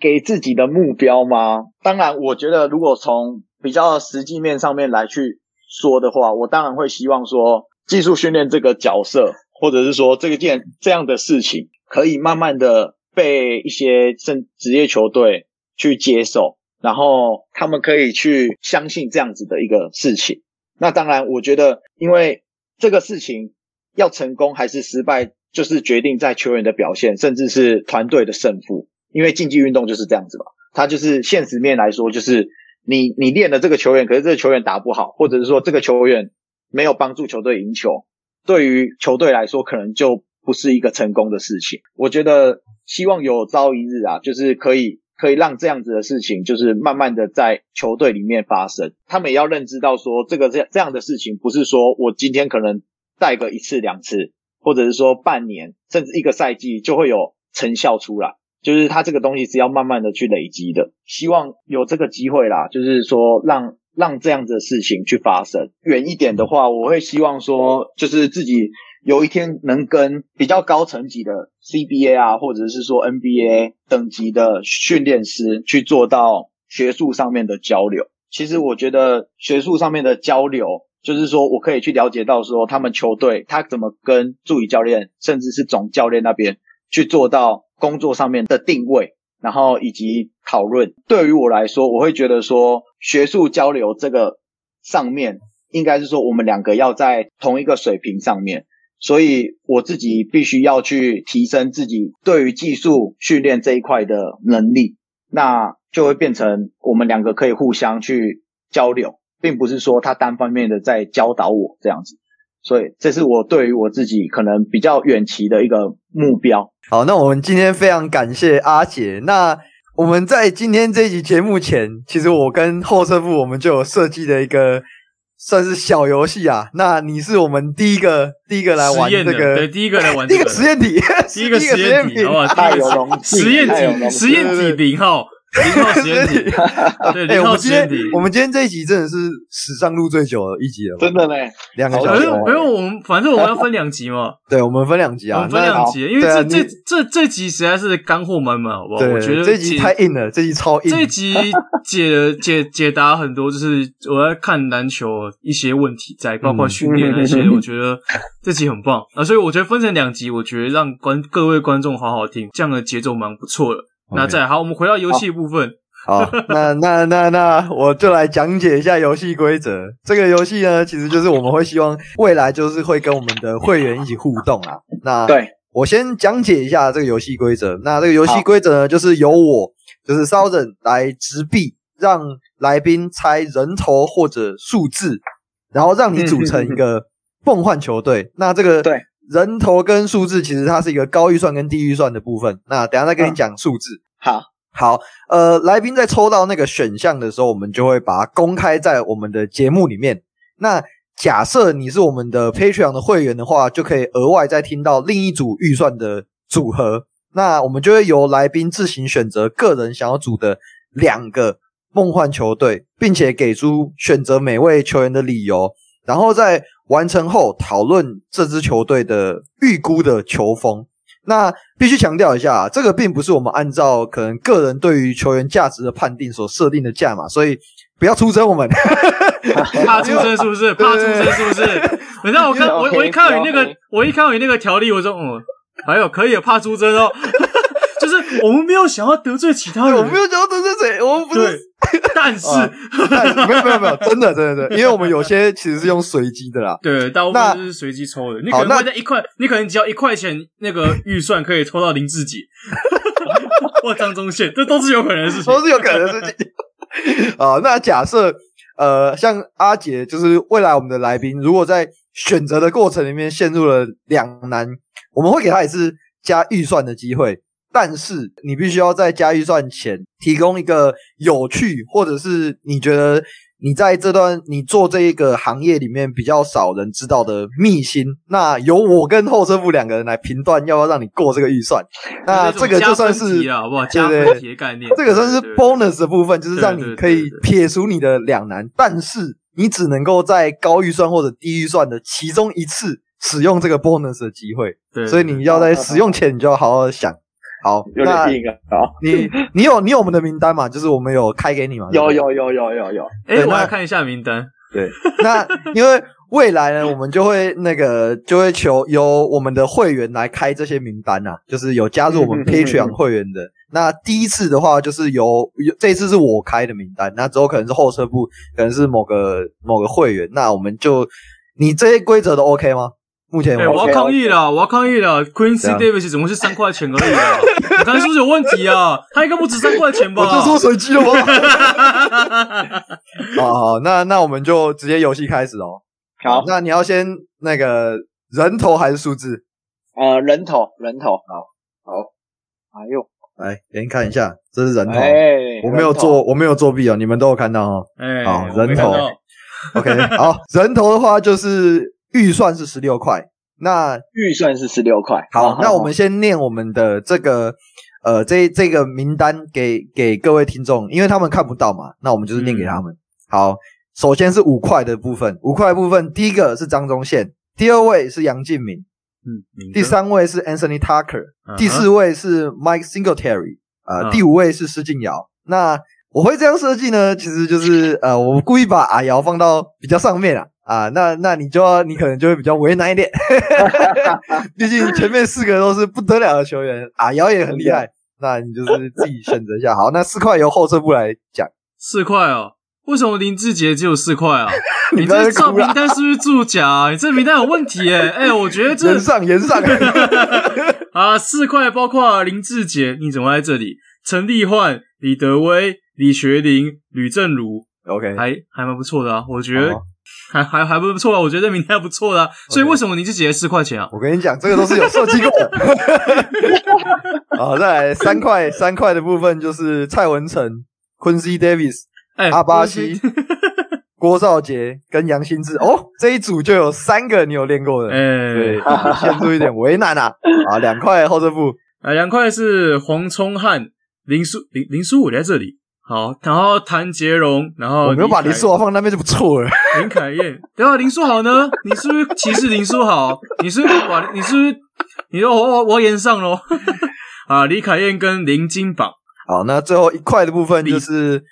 给自己的目标吗？当然，我觉得如果从比较实际面上面来去。说的话，我当然会希望说，技术训练这个角色，或者是说这个件这样的事情，可以慢慢的被一些正职业球队去接受，然后他们可以去相信这样子的一个事情。那当然，我觉得，因为这个事情要成功还是失败，就是决定在球员的表现，甚至是团队的胜负。因为竞技运动就是这样子嘛，它就是现实面来说就是。你你练了这个球员，可是这个球员打不好，或者是说这个球员没有帮助球队赢球，对于球队来说可能就不是一个成功的事情。我觉得希望有朝一日啊，就是可以可以让这样子的事情，就是慢慢的在球队里面发生。他们也要认知到说，这个这这样的事情不是说我今天可能带个一次两次，或者是说半年甚至一个赛季就会有成效出来。就是他这个东西是要慢慢的去累积的，希望有这个机会啦，就是说让让这样子的事情去发生。远一点的话，我会希望说，就是自己有一天能跟比较高层级的 CBA 啊，或者是说 NBA 等级的训练师去做到学术上面的交流。其实我觉得学术上面的交流，就是说我可以去了解到说他们球队他怎么跟助理教练，甚至是总教练那边。去做到工作上面的定位，然后以及讨论。对于我来说，我会觉得说学术交流这个上面，应该是说我们两个要在同一个水平上面，所以我自己必须要去提升自己对于技术训练这一块的能力，那就会变成我们两个可以互相去交流，并不是说他单方面的在教导我这样子。所以，这是我对于我自己可能比较远期的一个目标。好，那我们今天非常感谢阿杰。那我们在今天这一集节目前，其实我跟后车部我们就有设计的一个算是小游戏啊。那你是我们第一个第一个来玩这个，对，第一个来玩这个，[laughs] 第一个实验体，第一个实验体，好不好？[laughs] [laughs] 太有荣幸，实验体，实验体零号。零号实验体，[laughs] 对，零号实验体。我们今天这一集真的是史上录最久的一集了，真的嘞，两个小时。不用，我们反正我们要分两集嘛。[laughs] 对，我们分两集啊，我们分两集，因为这这这这集实在是干货满满，好不好？我觉得这集太硬了，这集超硬。这集解解解答很多，就是我在看篮球一些问题，在包括训练那些，[laughs] 我觉得这集很棒啊。所以我觉得分成两集，我觉得让观各位观众好好听，这样的节奏蛮不错的。那再好，我们回到游戏部分。好，那那那那，我就来讲解一下游戏规则。这个游戏呢，其实就是我们会希望未来就是会跟我们的会员一起互动啊。那对，我先讲解一下这个游戏规则。那这个游戏规则呢，就是由我就是烧人来执币，让来宾猜人头或者数字，然后让你组成一个梦幻球队。那这个对人头跟数字，其实它是一个高预算跟低预算的部分。那等一下再跟你讲数字。好。好，呃，来宾在抽到那个选项的时候，我们就会把它公开在我们的节目里面。那假设你是我们的 Patreon 的会员的话，就可以额外再听到另一组预算的组合。那我们就会由来宾自行选择个人想要组的两个梦幻球队，并且给出选择每位球员的理由，然后在完成后讨论这支球队的预估的球风。那必须强调一下，这个并不是我们按照可能个人对于球员价值的判定所设定的价码，所以不要出征我们。[laughs] 怕出征是不是？[laughs] 怕出征是不是？等下我看我我一看到你那个我一看到你那个条例，我说嗯，还有可以有怕出征哦。就是我们没有想要得罪其他人，我们没有想要得罪谁，我们不是。但是，没有没有没有，真的真的真的，因为我们有些其实是用随机的啦。对，大部分是随机抽的。你可能会在一块，你可能只要一块钱那个预算可以抽到林志杰，或张忠宪，这都是有可能的事情，都是有可能的事情。啊，那假设呃，像阿杰，就是未来我们的来宾，如果在选择的过程里面陷入了两难，我们会给他一次加预算的机会。但是你必须要在加预算前提供一个有趣，或者是你觉得你在这段你做这一个行业里面比较少人知道的秘辛。那由我跟后车夫两个人来评断要不要让你过这个预算。那这个就算是好不好？加分题的概念，这个算是 bonus 的部分，就是让你可以撇除你的两难。但是你只能够在高预算或者低预算的其中一次使用这个 bonus 的机会。对，所以你要在使用前你就要好好想。好，那第一个好，你你有你有我们的名单吗？就是我们有开给你吗？有有有有有有。哎，我来看一下名单。对，[laughs] 那因为未来呢，我们就会那个就会求由我们的会员来开这些名单啊，就是有加入我们 Patreon 会员的。那第一次的话，就是由这一次是我开的名单，那之后可能是后车部，可能是某个某个会员。那我们就你这些规则都 OK 吗？目前，哎，我要抗议了！我要抗议了！Quincy Davis 怎么是三块钱而已啊？你刚才是不是有问题啊？他应该不止三块钱吧？我就说随机了吗？[laughs] 好好，那那我们就直接游戏开始哦。好，那你要先那个人头还是数字？呃，人头，人头。好，好。哎呦，来给你看一下，这是人头。哎，我没有做，我没有作弊哦，你们都有看到哦。哎，好，人头。OK，好，人头的话就是。预算是十六块，那预算是十六块。好，那我们先念我们的这个呃这这个名单给给各位听众，因为他们看不到嘛，那我们就是念给他们。嗯、好，首先是五块的部分，五块部分，第一个是张宗宪，第二位是杨敬敏，嗯，第三位是 Anthony Tucker，嗯、第四位是 Mike Singletary，呃，嗯、第五位是施晋尧。那我会这样设计呢，其实就是 [laughs] 呃，我故意把阿尧放到比较上面啊。啊，那那你就要你可能就会比较为难一点，[laughs] 毕竟前面四个都是不得了的球员，阿瑶也很厉害，那你就是自己选择一下。好，那四块由后撤步来讲。四块哦，为什么林志杰只有四块啊？[laughs] 你这照名单是不是作假啊？你这名单有问题诶哎、欸，我觉得这 [laughs] 炎上炎上啊，四块包括林志杰，你怎么在这里？陈立焕、李德威、李学林、吕正如，OK，还还蛮不错的啊，我觉得。还还还不错啊，我觉得明天还不错的，啊，Okay. 所以为什么你是结四块钱啊？我跟你讲，这个都是有设计过的。[laughs] 好，再来三块三块的部分就是蔡文成、Quincy Davis、欸、阿巴西、[laughs] 郭少杰跟杨新志。哦，这一组就有三个你有练过的，哎、欸，对，陷入一点为难啊。[laughs] 啊，两块后撤步，啊，两块是黄聪汉、林书林林书武在这里。好，然后谭杰荣，然后我没有把林书豪放那边就不错了。[laughs] 林凯燕，等下林书豪呢？你是不是歧视林书豪？你是不是把？你是不是？你说我我我演上喽？[laughs] 啊，李凯燕跟林金榜。好，那最后一块的部分就是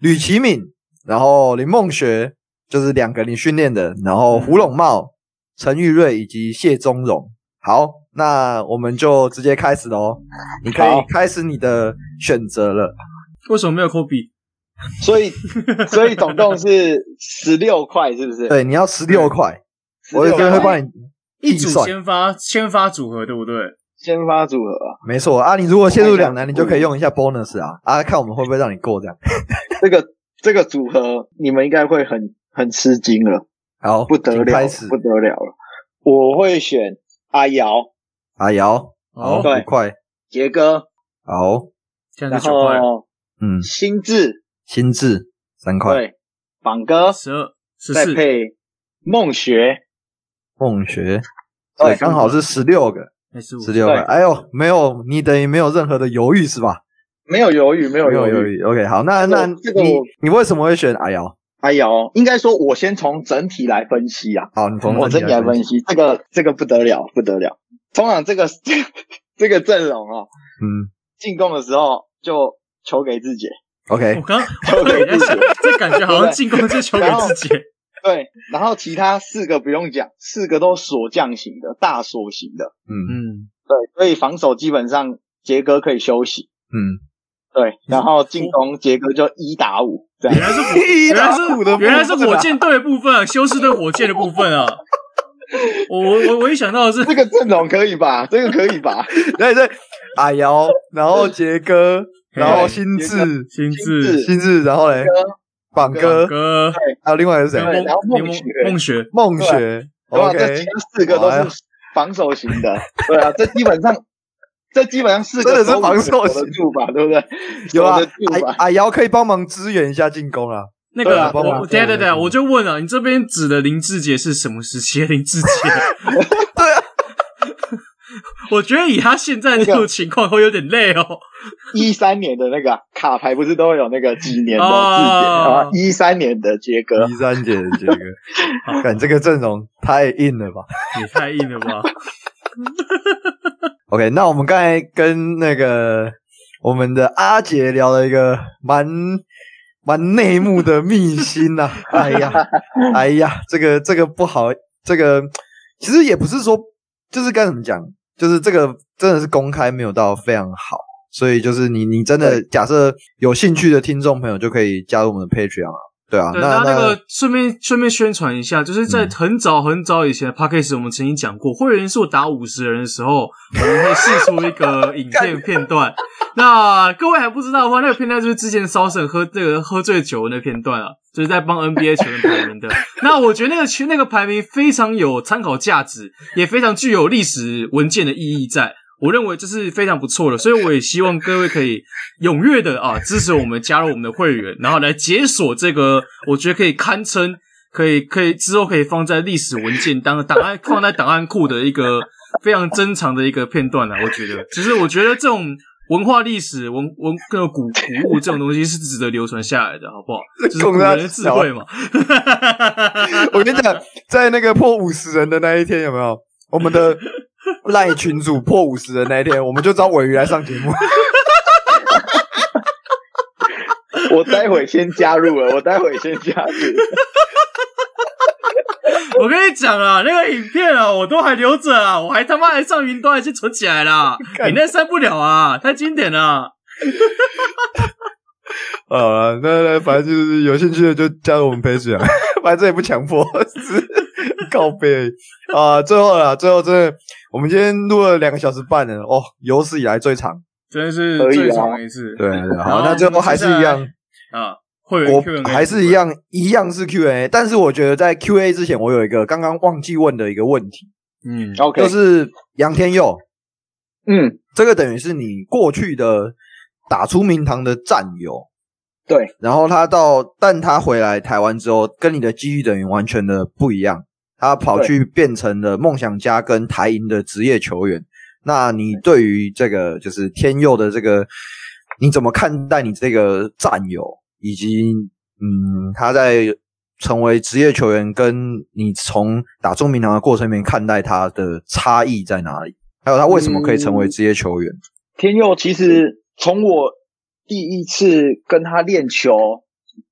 吕其敏，然后林梦学，就是两个你训练的，然后胡龙茂、陈玉瑞以及谢宗荣。好，那我们就直接开始喽。你可以开始你的选择了。为什么没有科比？所以，[laughs] 所以总共是十六块，是不是？对，你要十六块，我这边会帮你一组先发先发组合，对不对？先发组合啊，没错啊。你如果陷入两难，你就可以用一下 bonus 啊啊，看我们会不会让你过这样。[laughs] 这个这个组合，你们应该会很很吃惊了。好，不得了，开始不得了了。我会选阿瑶，阿瑶，好，五，块，杰哥，好，现在九块。嗯，心智，心智三块，对，榜哥。十二，再配梦学，梦学，对，刚好是十六个，十六个，哎呦，没有，你等于没有任何的犹豫是吧？没有犹豫，没有犹豫，OK，好，那那这个你你为什么会选阿瑶？阿瑶，应该说，我先从整体来分析啊，好，你从我整体来分析，这个这个不得了，不得了，通常这个 [laughs] 这个阵容啊，嗯，进攻的时候就。球给自己，OK。我刚 [laughs] 球给自己，这感觉好像进攻是球给自己。对，然后其他四个不用讲，四个都锁将型的，大锁型的。嗯嗯，对，所以防守基本上杰哥可以休息。嗯，对，然后进攻杰哥就一打五。原来是原来是原来是火箭队的部分，休斯顿火箭的部分啊。[laughs] 我我我一想到的是这个阵容可以吧？这个可以吧？对 [laughs] 对，阿瑶，然后杰哥。然后心智，心智，心智，然后嘞，榜哥，哥，还有另外一个谁？然后梦雪，梦雪，梦雪。哇，这四个都是防守型的。对啊，这基本上，这基本上四个真的是防守型吧？对不对？有啊，阿阿瑶可以帮忙支援一下进攻啊。那个，我对对对，我就问了，你这边指的林志杰是什么时期林志杰？[laughs] 对啊。我觉得以他现在这种情况会有点累哦。一三年的那个卡牌不是都会有那个几年的字典？一三年的杰哥，一三年的杰哥，[laughs] 感这个阵容太硬了吧？也太硬了吧？[laughs] OK，那我们刚才跟那个我们的阿杰聊了一个蛮蛮内幕的秘辛呐。[laughs] 哎呀，哎呀，这个这个不好，这个其实也不是说，就是该怎么讲。就是这个真的是公开没有到非常好，所以就是你你真的假设有兴趣的听众朋友就可以加入我们的 Patreon 啊，对啊。对，那那个顺便顺便宣传一下，就是在很早很早以前的 Podcast 我们曾经讲过，会员数达五十人的时候，我们会试出一个 [laughs] 影片片段。那各位还不知道的话，那个片段就是之前烧肾喝这个喝醉酒的那片段啊。就是在帮 NBA 球员排名的，那我觉得那个群那个排名非常有参考价值，也非常具有历史文件的意义在，我认为这是非常不错的，所以我也希望各位可以踊跃的啊支持我们，加入我们的会员，然后来解锁这个我觉得可以堪称可以可以之后可以放在历史文件当档案放在档案库的一个非常珍藏的一个片段啊，我觉得，其实我觉得这种。文化历史文文个古古物这种东西是值得流传下来的，[laughs] 好不好？这是古人的智慧嘛。[laughs] 我跟你讲，在那个破五十人的那一天，有没有我们的 [laughs] 赖群主破五十人那一天，我们就找尾鱼来上节目。我待会先加入了，我待会先加入。[laughs] 我跟你讲啊，那个影片啊，我都还留着啊，我还他妈还上云端，还去存起来了。你那删不了啊，太经典了。啊，[laughs] 那那反正就是有兴趣的就加入我们 Patreon，[laughs] 反正也不强迫，是告背啊。最后了，最后真的，我们今天录了两个小时半了，哦，有史以来最长，真的是最长的一次。对，对，对，好，那最后还是一样啊。会员 Q&A 还是一样，一样是 Q&A，但是我觉得在 Q&A 之前，我有一个刚刚忘记问的一个问题，嗯，OK，就是杨天佑，嗯，这个等于是你过去的打出名堂的战友，对，然后他到，但他回来台湾之后，跟你的机遇等于完全的不一样，他跑去变成了梦想家跟台银的职业球员，那你对于这个就是天佑的这个，你怎么看待你这个战友？以及，嗯，他在成为职业球员，跟你从打中名堂的过程里面看待他的差异在哪里？还有他为什么可以成为职业球员？嗯、天佑其实从我第一次跟他练球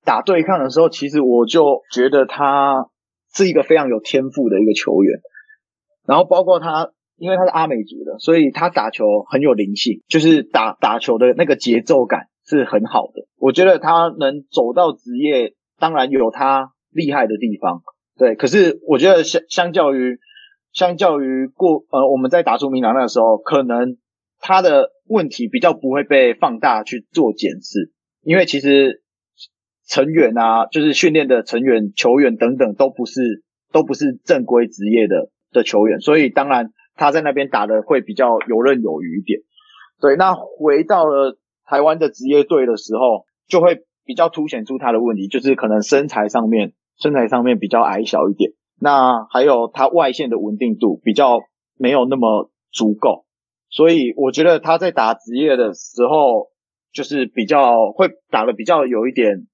打对抗的时候，其实我就觉得他是一个非常有天赋的一个球员。然后包括他，因为他是阿美族的，所以他打球很有灵性，就是打打球的那个节奏感。是很好的，我觉得他能走到职业，当然有他厉害的地方，对。可是我觉得相相较于相较于过呃我们在打出名堂那个时候，可能他的问题比较不会被放大去做检视，因为其实成员啊，就是训练的成员、球员等等，都不是都不是正规职业的的球员，所以当然他在那边打的会比较游刃有余一点。对，那回到了。台湾的职业队的时候，就会比较凸显出他的问题，就是可能身材上面，身材上面比较矮小一点。那还有他外线的稳定度比较没有那么足够，所以我觉得他在打职业的时候，就是比较会打得比较有一点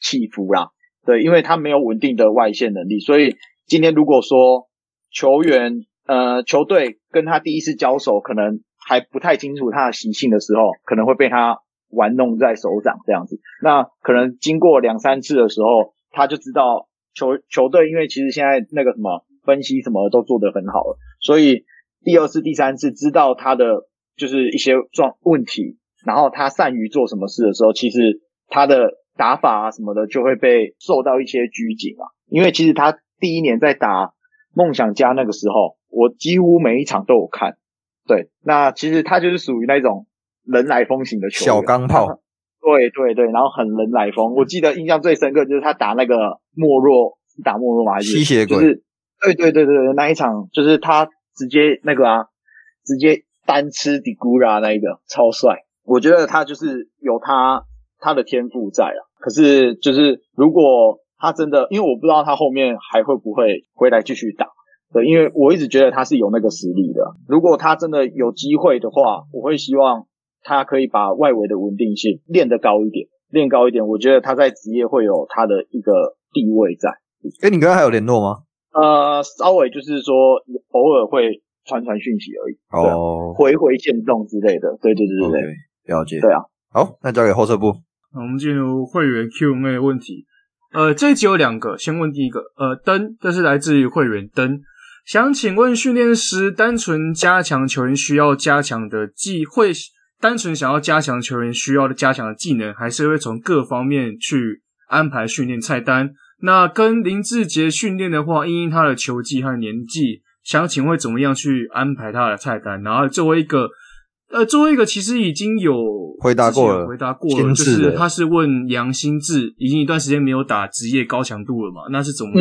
起伏啦。对，因为他没有稳定的外线能力，所以今天如果说球员呃球队跟他第一次交手，可能。还不太清楚他的习性的时候，可能会被他玩弄在手掌这样子。那可能经过两三次的时候，他就知道球球队，因为其实现在那个什么分析什么都做得很好了，所以第二次、第三次知道他的就是一些状问题，然后他善于做什么事的时候，其实他的打法啊什么的就会被受到一些拘谨啊。因为其实他第一年在打梦想家那个时候，我几乎每一场都有看。对，那其实他就是属于那种人来疯型的球员，小钢炮。[laughs] 对对对，然后很人来疯。我记得印象最深刻就是他打那个莫若，打莫若嘛，吸血鬼。就是对对对对对，那一场就是他直接那个啊，直接单吃迪古拉那一个超帅。我觉得他就是有他他的天赋在啊。可是就是如果他真的，因为我不知道他后面还会不会回来继续打。对，因为我一直觉得他是有那个实力的。如果他真的有机会的话，我会希望他可以把外围的稳定性练得高一点，练高一点。我觉得他在职业会有他的一个地位在。哎，你跟他还有联络吗？呃，稍微就是说偶尔会传传讯息而已。哦，回回见动之类的。对对对对对，okay, 了解。对啊，好，那交给后撤步。我们进入会员 Q&A 问题。呃，这一集有两个，先问第一个。呃，灯，这是来自于会员灯。想请问训练师，单纯加强球员需要加强的技，会单纯想要加强球员需要的加强的技能，还是会从各方面去安排训练菜单？那跟林志杰训练的话，因应他的球技和年纪，想请问怎么样去安排他的菜单？然后作为一个。呃，最后一个其实已经有回答过了，回答过了，就是他是问杨新志，已经一段时间没有打职业高强度了嘛？那是怎么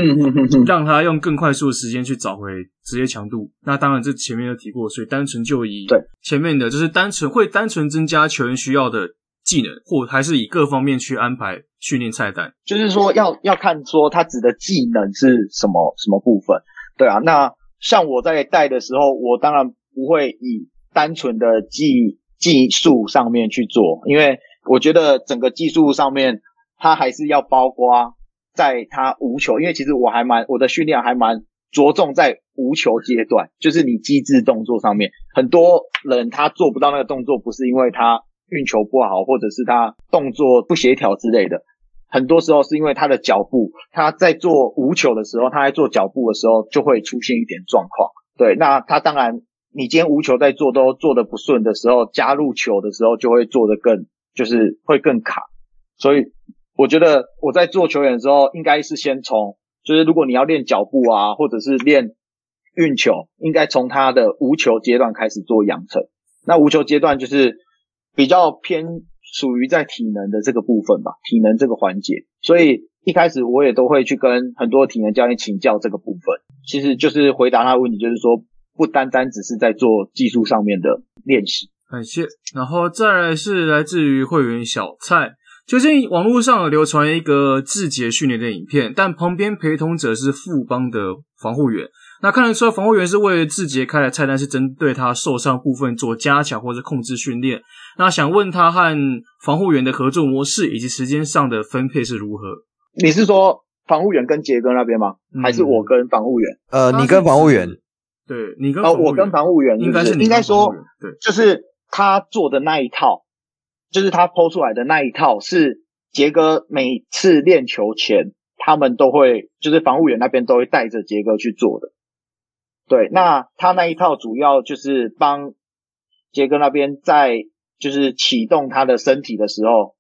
让他用更快速的时间去找回职业强度？那当然这前面有提过，所以单纯就以对前面的就是单纯会单纯增加球员需要的技能，或还是以各方面去安排训练菜单？就是说要要看说他指的技能是什么什么部分？对啊，那像我在带的时候，我当然不会以。单纯的技技术上面去做，因为我觉得整个技术上面，它还是要包括在他无球，因为其实我还蛮我的训练还蛮着重在无球阶段，就是你机制动作上面，很多人他做不到那个动作，不是因为他运球不好，或者是他动作不协调之类的，很多时候是因为他的脚步，他在做无球的时候，他在做脚步的时候就会出现一点状况。对，那他当然，你今天无球在做都做得不顺的时候，加入球的时候就会做得更，就是会更卡。所以我觉得我在做球员的时候，应该是先从，就是如果你要练脚步啊，或者是练运球，应该从他的无球阶段开始做养成。那无球阶段就是比较偏属于在体能的这个部分吧，体能这个环节。所以一开始我也都会去跟很多体能教练请教这个部分。其实就是回答他的问题，就是说不单单只是在做技术上面的练习。感谢。然后再来是来自于会员小蔡。最近网络上流传一个志杰训练的影片，但旁边陪同者是富邦的防护员。那看得出来，防护员是为志杰开的菜单，是针对他受伤部分做加强或者控制训练。那想问他和防护员的合作模式以及时间上的分配是如何？你是说防护员跟杰哥那边吗？嗯、还是我跟防护员？呃，你跟防护员。对，你跟哦，我跟防务员，应该是应该说，对，就是他做的那一套。就是他 PO 出来的那一套，是杰哥每次练球前，他们都会，就是防务员那边都会带着杰哥去做的。对，那他那一套主要就是帮杰哥那边在就是启动他的身体的时候，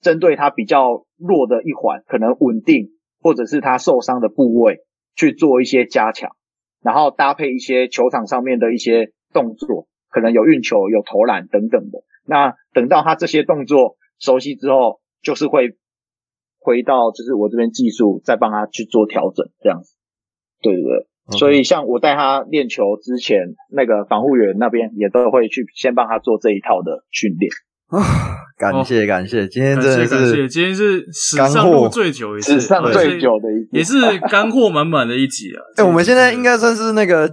针对他比较弱的一环，可能稳定或者是他受伤的部位去做一些加强，然后搭配一些球场上面的一些动作，可能有运球、有投篮等等的。那等到他这些动作熟悉之后，就是会回到就是我这边技术再帮他去做调整这样子，对对对。Okay. 所以像我带他练球之前，那个防护员那边也都会去先帮他做这一套的训练。啊，[laughs] 感谢感谢，今天真的是感谢，今天是史上录最久一次，史上最久的一集，也是干货满满的一集啊。[laughs] 哎、欸，我们现在应该算是那个。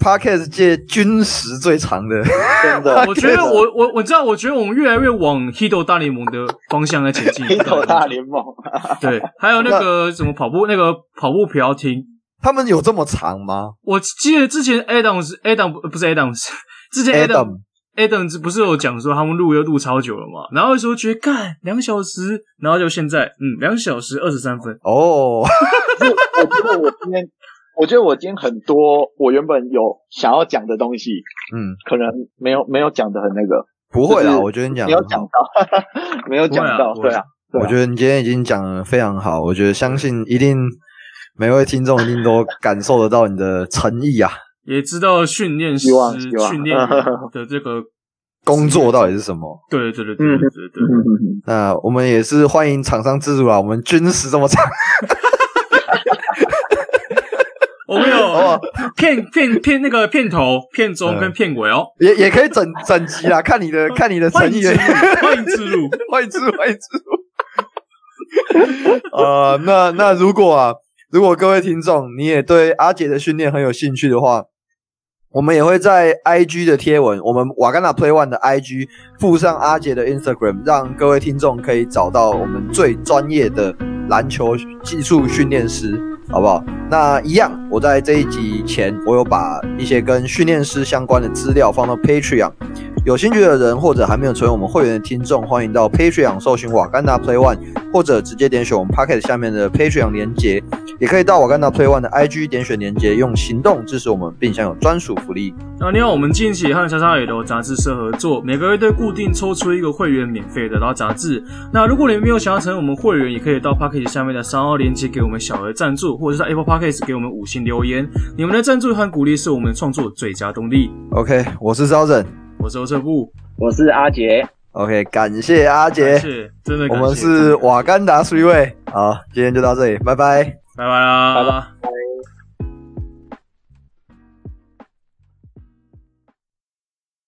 Podcast 界军时最长的，真的，[laughs] 我觉得我我我知道，我觉得我们越来越往 Hito 大联盟的方向在前进。Hito 大联盟，对，还有那个什么跑步，那个跑步不要听，他们有这么长吗？我记得之前 Adams Adam 不是 Adams，之前 Adam Adams 不是有讲说他们录又录超久了嘛？然后有时候觉得干两小时，然后就现在嗯两小时二十三分哦。[laughs] 我觉得我今天。我觉得我今天很多我原本有想要讲的东西，嗯，可能没有没有讲的很那个，不会啦，我觉得你讲没有讲到，[laughs] 没有讲到，对啊，我觉得你今天已经讲的非常好，我觉得相信一定每位听众一定都感受得到你的诚意啊，也知道训练师训练 [laughs] 的这个工作到底是什么，对对对对对对，那我们也是欢迎厂商资助啊，我们军时这么长。[laughs] 我们有片片片那个片头、片中跟片尾哦，也也可以整整集啦，看你的 [laughs] 看你的诚意。欢迎置入，欢迎置入，欢迎置入。呃，那那如果啊，如果各位听众你也对阿杰的训练很有兴趣的话，我们也会在 IG 的贴文，我们瓦甘达 Play One 的 IG 附上阿杰的 Instagram，让各位听众可以找到我们最专业的篮球技术训练师。好不好？那一样，我在这一集前，我有把一些跟训练师相关的资料放到 Patreon。有兴趣的人，或者还没有成为我们会员的听众，欢迎到 Patreon 搜寻瓦甘达 Play One，或者直接点选我们 Pocket 下面的 Patreon 连接，也可以到瓦甘达 Play One 的 IG 点选连接，用行动支持我们，并享有专属福利。那另外，我们近期和叉叉 L 杂志社合作，每个月都固定抽出一个会员，免费得到杂志。那如果你没有想要成为我们会员，也可以到 Pocket 下面的三号连接给我们小额赞助，或者是在 Apple Podcast 给我们五星留言。你们的赞助和鼓励是我们创作最佳动力。OK，我是招整。我是欧车部，我是阿杰。OK，感谢阿杰，谢真的，我们是瓦甘达 Three-Way。好，今天就到这里，拜拜，拜拜啦，拜拜。